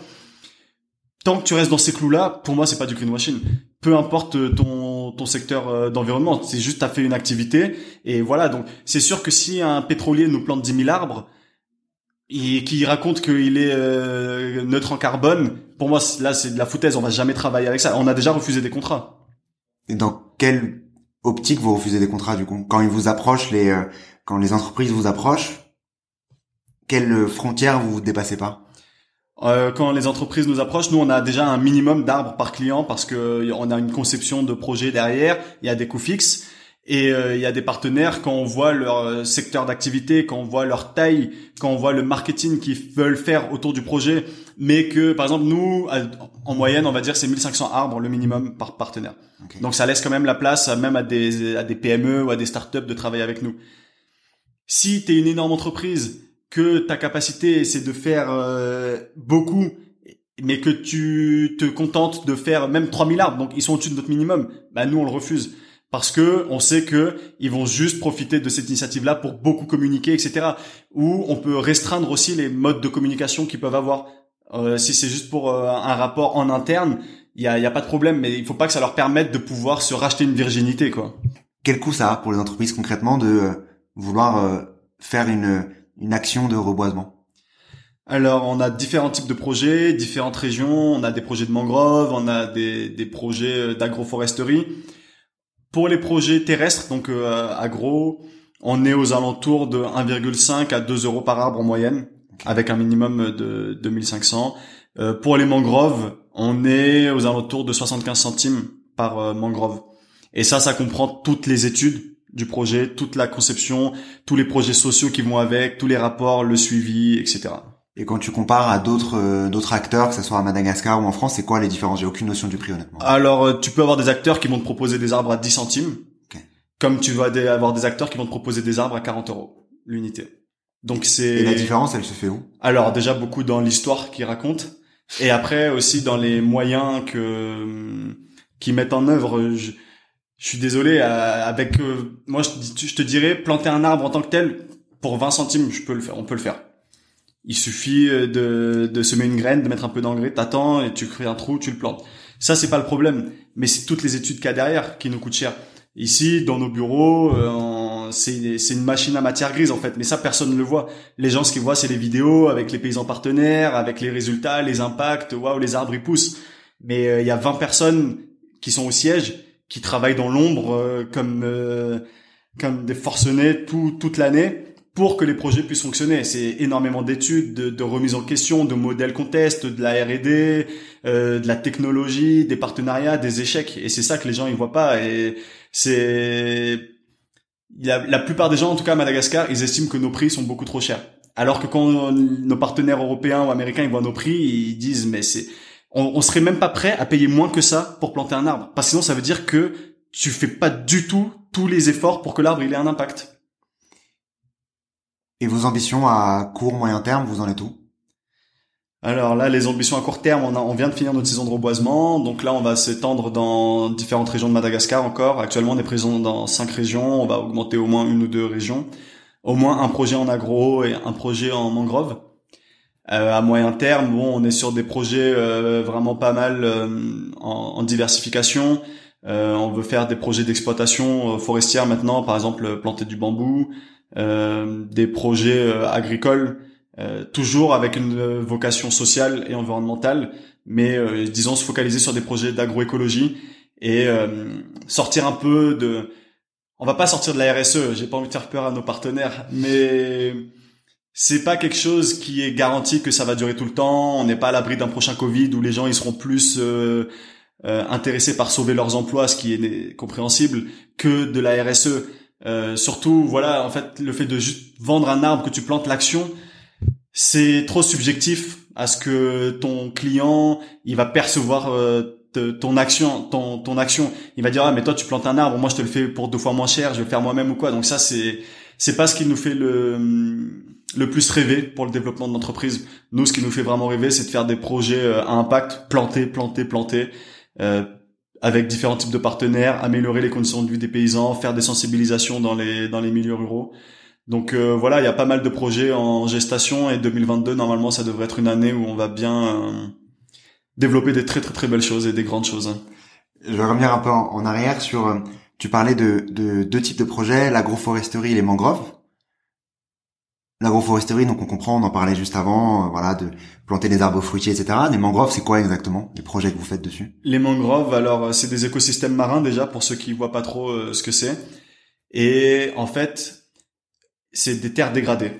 tant que tu restes dans ces clous-là, pour moi c'est pas du greenwashing. Peu importe euh, ton ton secteur euh, d'environnement, c'est juste t'as fait une activité et voilà. Donc c'est sûr que si un pétrolier nous plante 10 000 arbres et qui raconte qu'il est neutre en carbone, pour moi là c'est de la foutaise. On va jamais travailler avec ça. On a déjà refusé des contrats. Et dans quelle optique vous refusez des contrats du coup? Quand ils vous approchent les quand les entreprises vous approchent, quelles frontières vous dépassez pas? Euh, quand les entreprises nous approchent, nous on a déjà un minimum d'arbres par client parce que on a une conception de projet derrière, il y a des coûts fixes et euh, il y a des partenaires quand on voit leur euh, secteur d'activité, quand on voit leur taille, quand on voit le marketing qu'ils veulent faire autour du projet, mais que par exemple nous en moyenne on va dire c'est 1500 arbres le minimum par partenaire. Donc ça laisse quand même la place même à des à des PME ou à des startups de travailler avec nous. Si tu es une énorme entreprise, que ta capacité c'est de faire euh, beaucoup, mais que tu te contentes de faire même 3000 arbres, donc ils sont au-dessus de notre minimum, bah nous on le refuse parce que on sait que ils vont juste profiter de cette initiative-là pour beaucoup communiquer, etc. Ou on peut restreindre aussi les modes de communication qu'ils peuvent avoir. Euh, si c'est juste pour euh, un rapport en interne, il y a, y a pas de problème, mais il faut pas que ça leur permette de pouvoir se racheter une virginité, quoi. Quel coût ça a pour les entreprises concrètement de vouloir euh, faire une, une action de reboisement alors, on a différents types de projets, différentes régions. On a des projets de mangrove, on a des, des projets euh, d'agroforesterie. Pour les projets terrestres, donc euh, agro, on est aux alentours de 1,5 à 2 euros par arbre en moyenne, avec un minimum de 2500. Euh, pour les mangroves, on est aux alentours de 75 centimes par mangrove. Et ça, ça comprend toutes les études, du projet, toute la conception, tous les projets sociaux qui vont avec, tous les rapports, le suivi, etc. Et quand tu compares à d'autres euh, d'autres acteurs, que ce soit à Madagascar ou en France, c'est quoi les différences? J'ai aucune notion du prix honnêtement. Alors, euh, tu peux avoir des acteurs qui vont te proposer des arbres à 10 centimes, comme tu vas avoir des acteurs qui vont te proposer des arbres à 40 euros l'unité. Donc c'est. Et la différence, elle se fait où? Alors déjà beaucoup dans l'histoire qu'ils racontent, et après aussi dans les moyens que qu'ils mettent en œuvre. Je, suis désolé, avec moi je, je te dirais planter un arbre en tant que tel pour 20 centimes, je peux le faire, on peut le faire. Il suffit euh, de, de semer une graine, de mettre un peu d'engrais, t'attends et tu crées un trou, tu le plantes. Ça, c'est pas le problème. Mais c'est toutes les études qu'il y a derrière qui nous coûtent cher. Ici, dans nos bureaux, euh, c'est une machine à matière grise en fait. Mais ça, personne ne le voit. Les gens, ce qu'ils voient, c'est les vidéos avec les paysans partenaires, avec les résultats, les impacts. Waouh, les arbres ils poussent. Mais euh, il y a 20 personnes qui sont au siège, qui travaillent dans l'ombre euh, comme comme des forcenés tout, toute l'année pour que les projets puissent fonctionner. C'est énormément d'études, de, de remise en question, de modèles contestes, de la R&D, euh, de la technologie, des partenariats, des échecs. Et c'est ça que les gens ils voient pas. Et c'est la, la plupart des gens, en tout cas à Madagascar, ils estiment que nos prix sont beaucoup trop chers. Alors que quand nos partenaires européens ou américains ils voient nos prix, ils disent mais c'est on, on serait même pas prêt à payer moins que ça pour planter un arbre. Parce que sinon ça veut dire que tu fais pas du tout tous les efforts pour que l'arbre il ait un impact. Et vos ambitions à court, moyen terme, vous en êtes où? Alors là, les ambitions à court terme, on, on vient de finir notre saison de reboisement, donc là, on va s'étendre dans différentes régions de Madagascar encore. Actuellement, on est présent dans cinq régions, on va augmenter au moins une ou deux régions, au moins un projet en agro et un projet en mangrove. Euh, à moyen terme, bon, on est sur des projets euh, vraiment pas mal euh, en, en, diversification. Euh, on veut faire des projets d'exploitation forestière maintenant, par exemple planter du bambou, euh, des projets euh, agricoles, euh, toujours avec une vocation sociale et environnementale, mais disons se focaliser sur des projets d'agroécologie et sortir un peu de on va pas sortir de la RSE, j'ai pas envie de faire peur à nos partenaires, mais c'est pas quelque chose qui est garanti que ça va durer tout le temps. On n'est pas à l'abri d'un prochain Covid où les gens ils seront plus euh, intéressés par sauver leurs emplois, ce qui est compréhensible, que de la RSE. Euh, surtout, voilà, en fait, le fait de vendre un arbre que tu plantes l'action, c'est trop subjectif à ce que ton client il va percevoir euh, ton action, ton, ton action. Il va dire ah mais toi tu plantes un arbre, moi je te le fais pour deux fois moins cher, je vais le faire moi-même ou quoi. Donc ça c'est c'est pas ce qui nous fait le le plus rêver pour le développement de l'entreprise. Nous, ce qui nous fait vraiment rêver, c'est de faire des projets euh, à impact, planter, planter, planter. Euh, avec différents types de partenaires, améliorer les conditions de vie des paysans, faire des sensibilisations dans les dans les milieux ruraux. Donc euh, voilà, il y a pas mal de projets en gestation et 2022 normalement ça devrait être une année où on va bien euh, développer des très très très belles choses et des grandes choses. Je vais revenir un peu en, arrière sur euh, tu parlais de, de deux types de projets, l'agroforesterie et les mangroves. L'agroforesterie, donc on comprend, on en parlait juste avant, euh, voilà, de planter des arbres fruitiers, etc. Les mangroves, c'est quoi exactement les projets que vous faites dessus? Les mangroves, alors euh, c'est des écosystèmes marins déjà pour ceux qui voient pas trop euh, ce que c'est. Et en fait, c'est des terres dégradées.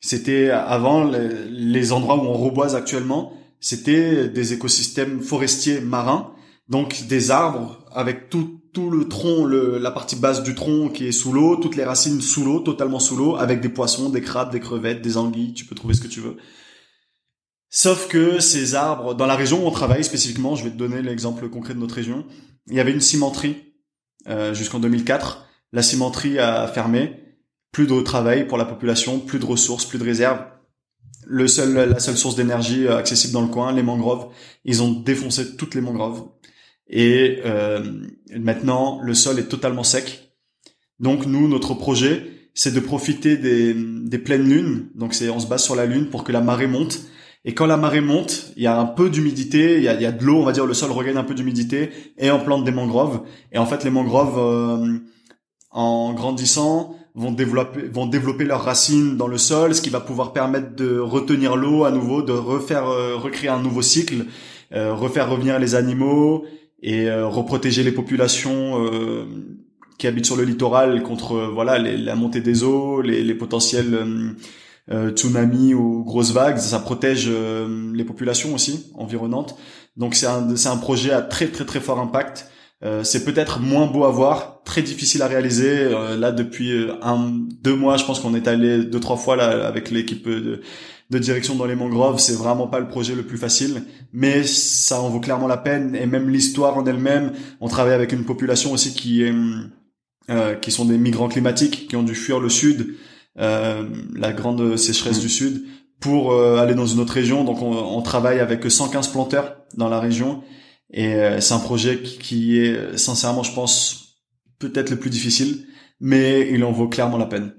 C'était avant les, endroits où on reboise actuellement, c'était des écosystèmes forestiers marins, donc des arbres avec tout tout le tronc, le, la partie basse du tronc qui est sous l'eau, toutes les racines sous l'eau, totalement sous l'eau, avec des poissons, des crabes, des crevettes, des anguilles, tu peux trouver ce que tu veux. Sauf que ces arbres, dans la région où on travaille spécifiquement, je vais te donner l'exemple concret de notre région, il y avait une cimenterie euh, jusqu'en 2004. La cimenterie a fermé, plus de travail pour la population, plus de ressources, plus de réserves. Le seul, la seule source d'énergie euh, accessible dans le coin, les mangroves, ils ont défoncé toutes les mangroves. Et euh, maintenant, le sol est totalement sec. Donc nous, notre projet, c'est de profiter des, des pleines lunes. Donc c'est on se base sur la lune pour que la marée monte. Et quand la marée monte, il y a un peu d'humidité, il y a, il y a de l'eau, on va dire, le sol regagne un peu d'humidité, et on plante des mangroves. Et en fait, les mangroves, euh, en grandissant, vont développer, vont développer leurs racines dans le sol, ce qui va pouvoir permettre de retenir l'eau à nouveau, de refaire, euh, recréer un nouveau cycle, euh, refaire revenir les animaux, et euh, reprotéger les populations euh, qui habitent sur le littoral contre euh, voilà la montée des eaux, les, les potentiels tsunamis ou grosses vagues. Ça protège les populations aussi environnantes. Donc c'est un c'est un projet à très très très fort impact. c'est peut-être moins beau à voir, très difficile à réaliser. là depuis un deux mois, je pense qu'on est allé deux trois fois là avec l'équipe de de direction dans les mangroves, c'est vraiment pas le projet le plus facile, mais ça en vaut clairement la peine. Et même l'histoire en elle-même, on travaille avec une population aussi qui est euh, qui sont des migrants climatiques, qui ont dû fuir le sud, euh, la grande sécheresse mm. du sud, pour euh, aller dans une autre région. Donc on, on, travaille avec 115 planteurs dans la région, et euh, c'est un projet qui, qui est sincèrement, je pense, peut-être le plus difficile, mais il en vaut clairement la peine.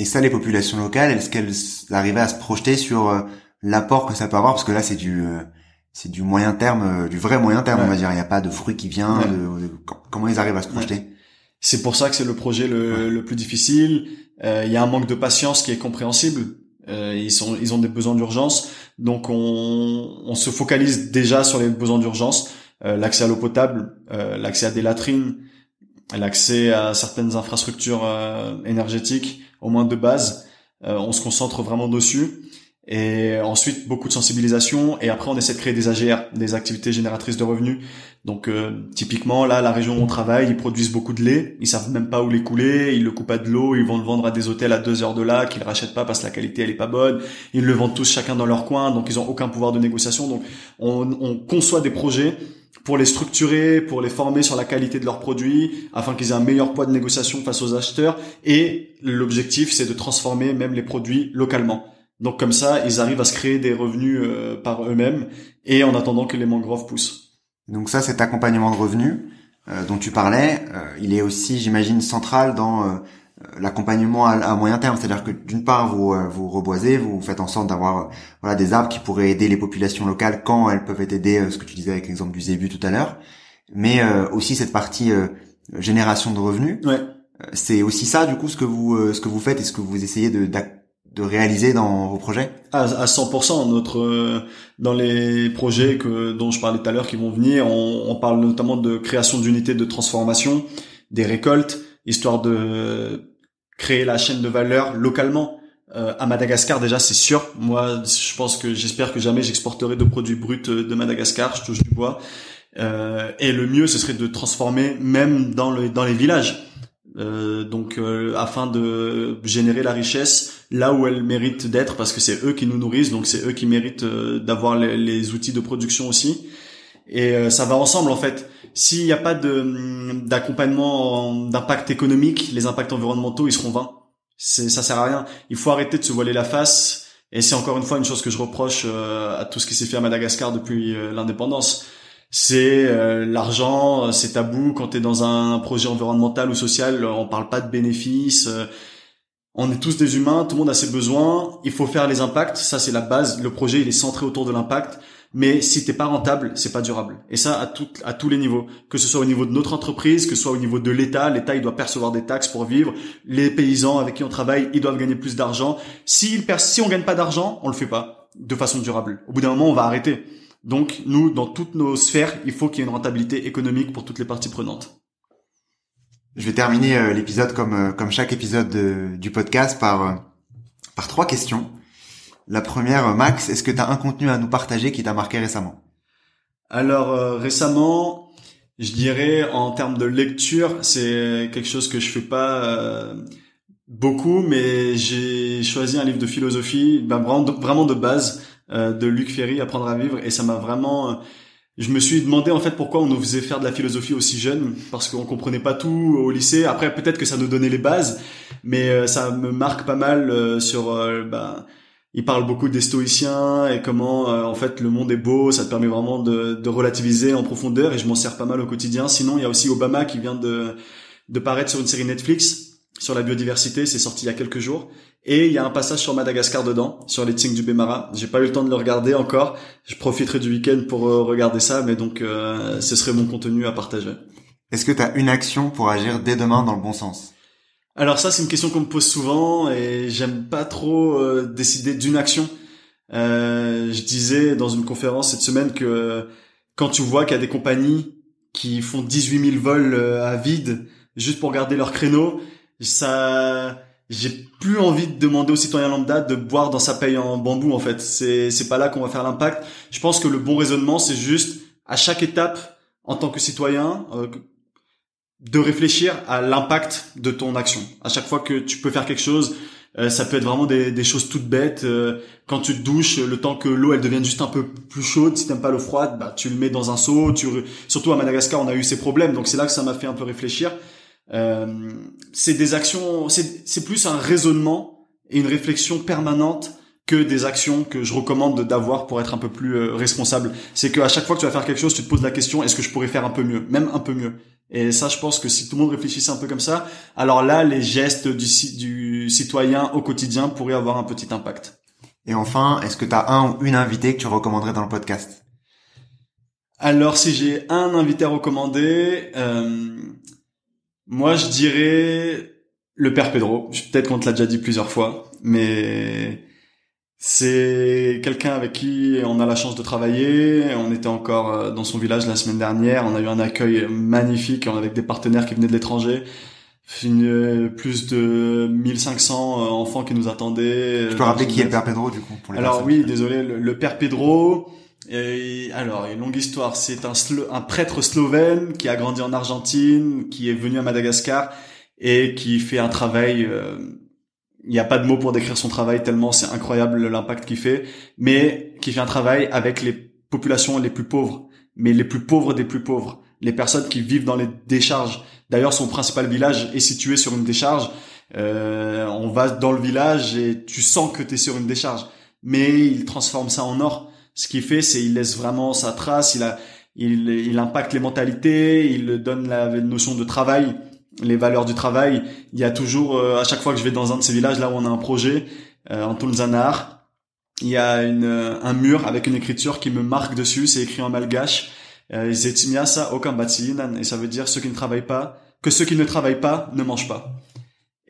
Et ça, les populations locales, est-ce qu'elles arrivaient à se projeter sur l'apport que ça peut avoir? Parce que là, c'est du c'est du moyen terme, du vrai moyen terme, on va dire. Il n'y a pas de fruit qui vient. comment ils arrivent à se projeter? C'est pour ça que c'est le projet le, le plus difficile. Euh, il y a un manque de patience qui est compréhensible. Euh, ils sont, ils ont des besoins d'urgence, donc on, on, se focalise déjà sur les besoins d'urgence, euh, l'accès à l'eau potable, euh, l'accès à des latrines, l'accès à certaines infrastructures euh, énergétiques, au moins de base. on se concentre vraiment dessus. Et ensuite, beaucoup de sensibilisation. Et après, on essaie de créer des AGR, des activités génératrices de revenus. Donc, euh, typiquement, là, la région où on travaille, ils produisent beaucoup de lait. Ils savent même pas où l'écouler. Ils le coupent à de l'eau. Ils vont le vendre à des hôtels à deux heures de là, qu'ils rachètent pas parce que la qualité, elle est pas bonne. Ils le vendent tous chacun dans leur coin. Donc, ils ont aucun pouvoir de négociation. Donc, on, on conçoit des projets pour les structurer, pour les former sur la qualité de leurs produits, afin qu'ils aient un meilleur poids de négociation face aux acheteurs. Et l'objectif, c'est de transformer même les produits localement. Donc comme ça, ils arrivent à se créer des revenus euh, par eux-mêmes et en attendant que les mangroves poussent. Donc ça, cet accompagnement de revenus euh, dont tu parlais, euh, il est aussi, j'imagine, central dans l'accompagnement à, moyen terme. C'est-à-dire que d'une part, vous vous reboisez, vous faites en sorte d'avoir voilà des arbres qui pourraient aider les populations locales quand elles peuvent être aidées, ce que tu disais avec l'exemple du zébu tout à l'heure, mais aussi cette partie génération de revenus. Ouais. C'est aussi ça, du coup, ce que vous ce que vous faites et ce que vous essayez de de réaliser dans vos projets? À, à 100%. Notre euh, dans les projets que dont je parlais tout à l'heure qui vont venir, on, on parle notamment de création d'unités de transformation, des récoltes, histoire de créer la chaîne de valeur localement. Euh, à Madagascar déjà c'est sûr. Moi je pense que j'espère que jamais j'exporterai de produits bruts de Madagascar. Je touche du bois. Euh, et le mieux ce serait de transformer même dans le dans les villages euh, donc euh, afin de générer la richesse là où elle mérite d'être parce que c'est eux qui nous nourrissent donc c'est eux qui méritent euh, d'avoir les, outils de production aussi et ça va ensemble en fait s'il n'y a pas d'accompagnement d'impact économique les impacts environnementaux ils seront vains. Ça sert à rien. Il faut arrêter de se voiler la face. Et c'est encore une fois une chose que je reproche à tout ce qui s'est fait à Madagascar depuis l'indépendance. C'est euh, l'argent, euh, c'est tabou. Quand tu es dans un projet environnemental ou social, on parle pas de bénéfices. Euh, on est tous des humains, tout le monde a ses besoins, il faut faire les impacts, ça c'est la base, le projet il est centré autour de l'impact, mais si t'es pas rentable, c'est pas durable. Et ça à tout, à tous les niveaux, que ce soit au niveau de notre entreprise, que ce soit au niveau de l'État, l'État il doit percevoir des taxes pour vivre, les paysans avec qui on travaille, ils doivent gagner plus d'argent. Si, si on gagne pas d'argent, on le fait pas de façon durable. Au bout d'un moment, on va arrêter. Donc, nous, dans toutes nos sphères, il faut qu'il y ait une rentabilité économique pour toutes les parties prenantes. Je vais terminer euh, l'épisode comme euh, comme chaque épisode du podcast par euh, par trois questions. La première, Max, est-ce que tu as un contenu à nous partager qui t'a marqué récemment? Alors récemment, je dirais en termes de lecture, c'est quelque chose que je fais pas beaucoup, mais j'ai choisi un livre de philosophie, ben, vraiment de base, euh, de Luc Ferry, Apprendre à vivre, et ça m'a vraiment... Euh, je me suis demandé en fait pourquoi on nous faisait faire de la philosophie aussi jeune, parce qu'on comprenait pas tout au lycée. Après, peut-être que ça nous donnait les bases, mais euh, ça me marque pas mal sur... Ben, il parle beaucoup des stoïciens et comment en fait le monde est beau, ça te permet vraiment de, de relativiser en profondeur et je m'en sers pas mal au quotidien. Sinon, il y a aussi Obama qui vient de, de paraître sur une série Netflix sur la biodiversité, c'est sorti il y a quelques jours et il y a un passage sur Madagascar dedans, sur les Tsing du Bémara. J'ai pas eu le temps de le regarder encore. Je profiterai du week-end pour euh, regarder ça, mais donc euh, ce serait mon contenu à partager. Est-ce que tu as une action pour agir dès demain dans le bon sens? Alors ça, c'est une question qu'on me pose souvent et j'aime pas trop euh, décider d'une action. je disais dans une conférence cette semaine que quand tu vois qu'il y a des compagnies qui font 18 000 vols à vide juste pour garder leur créneau, ça j'ai plus envie de demander aux citoyens lambda de boire dans sa paille en bambou en fait. C'est c'est pas là qu'on va faire l'impact. Je pense que le bon raisonnement c'est juste à chaque étape en tant que citoyen euh, de réfléchir à l'impact de ton action. À chaque fois que tu peux faire quelque chose, ça peut être vraiment des, des choses toutes bêtes. quand tu te douches, le temps que l'eau elle devienne juste un peu plus chaude, si t'aimes pas l'eau froide, bah tu le mets dans un seau. Tu surtout à Madagascar, on a eu ces problèmes, donc c'est là que ça m'a fait un peu réfléchir. c'est des actions, c'est plus un raisonnement et une réflexion permanente que des actions que je recommande d'avoir pour être un peu plus euh, responsable. C'est qu'à chaque fois que tu vas faire quelque chose, tu te poses la question est-ce que je pourrais faire un peu mieux, même un peu mieux? Et ça, je pense que si tout le monde réfléchissait un peu comme ça, alors là, les gestes du, du citoyen au quotidien pourraient avoir un petit impact. Et enfin, est-ce que tu as un ou une invité que tu recommanderais dans le podcast? Alors, si j'ai un invité à recommander, euh, moi, je dirais le père Pedro. Peut-être qu'on te l'a déjà dit plusieurs fois, mais c'est quelqu'un avec qui on a la chance de travailler. On était encore euh, dans son village la semaine dernière. On a eu un accueil magnifique avec des partenaires qui venaient de l'étranger. Euh, plus de 1500 euh, enfants qui nous attendaient. Je peux rappeler qui est le Père Pedro du coup pour les Alors oui, désolé, le, Père Pedro. Et, alors, une longue histoire. C'est un, un prêtre slovène qui a grandi en Argentine, qui est venu à Madagascar et qui fait un travail il n'y a pas de mots pour décrire son travail tellement c'est incroyable l'impact qu'il fait, mais qui fait un travail avec les populations les plus pauvres, mais les plus pauvres des plus pauvres, les personnes qui vivent dans les décharges. D'ailleurs, son principal village est situé sur une décharge. Euh, on va dans le village et tu sens que tu es sur une décharge, mais il transforme ça en or. Ce qu'il fait, c'est il laisse vraiment sa trace, il a, il, il impacte les mentalités, il donne la notion de travail les valeurs du travail. Il y a toujours, euh, à chaque fois que je vais dans un de ces villages, là où on a un projet, euh, en Tulzanar, il y a une, euh, un mur avec une écriture qui me marque dessus, c'est écrit en malgache. Euh, et ça veut dire ceux qui ne travaillent pas, que ceux qui ne travaillent pas ne mangent pas.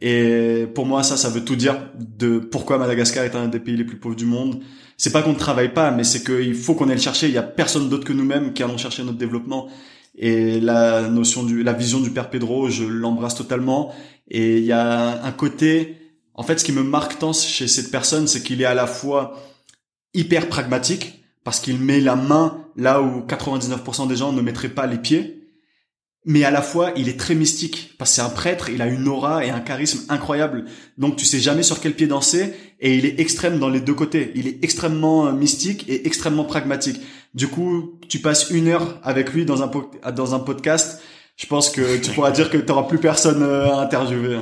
Et pour moi, ça, ça veut tout dire de pourquoi Madagascar est un des pays les plus pauvres du monde. C'est pas qu'on ne travaille pas, mais c'est qu'il faut qu'on aille le chercher. Il y a personne d'autre que nous-mêmes qui allons chercher notre développement. Et la notion du, la vision du père Pedro, je l'embrasse totalement. Et il y a un côté, en fait, ce qui me marque tant chez cette personne, c'est qu'il est à la fois hyper pragmatique, parce qu'il met la main là où 99% des gens ne mettraient pas les pieds, mais à la fois il est très mystique parce que c'est un prêtre, il a une aura et un charisme incroyable. Donc tu sais jamais sur quel pied danser et il est extrême dans les deux côtés. Il est extrêmement euh, mystique et extrêmement pragmatique. Du coup, tu passes une heure avec lui dans un dans un podcast. Je pense que tu pourras dire que tu n'auras plus personne euh, à interviewer.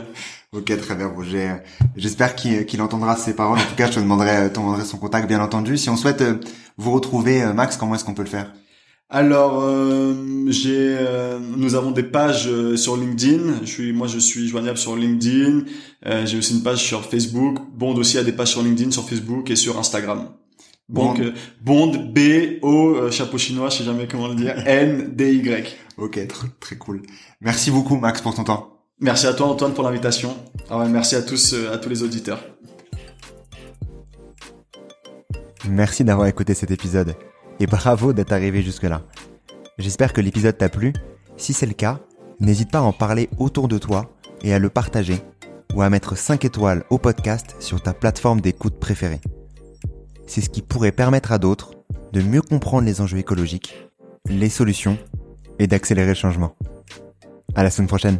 Ok, très bien, Roger. J'espère qu'il entendra ces paroles. En tout cas, je te demanderai, te demanderai son contact, bien entendu. Si on souhaite euh, vous retrouver, Max, comment est-ce qu'on peut le faire? Alors, euh, j'ai, euh, nous avons des pages euh, sur LinkedIn. Je suis, moi, je suis joignable sur LinkedIn. j'ai aussi une page sur Facebook. Bond aussi a des pages sur LinkedIn, sur Facebook et sur Instagram. Bond, Donc, Bond B O chapeau chinois, je sais jamais comment le dire. N D Y. Ok, très cool. Merci beaucoup, Max, pour ton temps. Merci à toi, Antoine, pour l'invitation. Ah merci à tous, à tous les auditeurs. Merci d'avoir écouté cet épisode et bravo d'être arrivé jusque-là. J'espère que l'épisode t'a plu. Si c'est le cas, n'hésite pas à en parler autour de toi et à le partager ou à mettre 5 étoiles au podcast sur ta plateforme d'écoute préférée. C'est ce qui pourrait permettre à d'autres de mieux comprendre les enjeux écologiques, les solutions et d'accélérer le changement. À la semaine prochaine.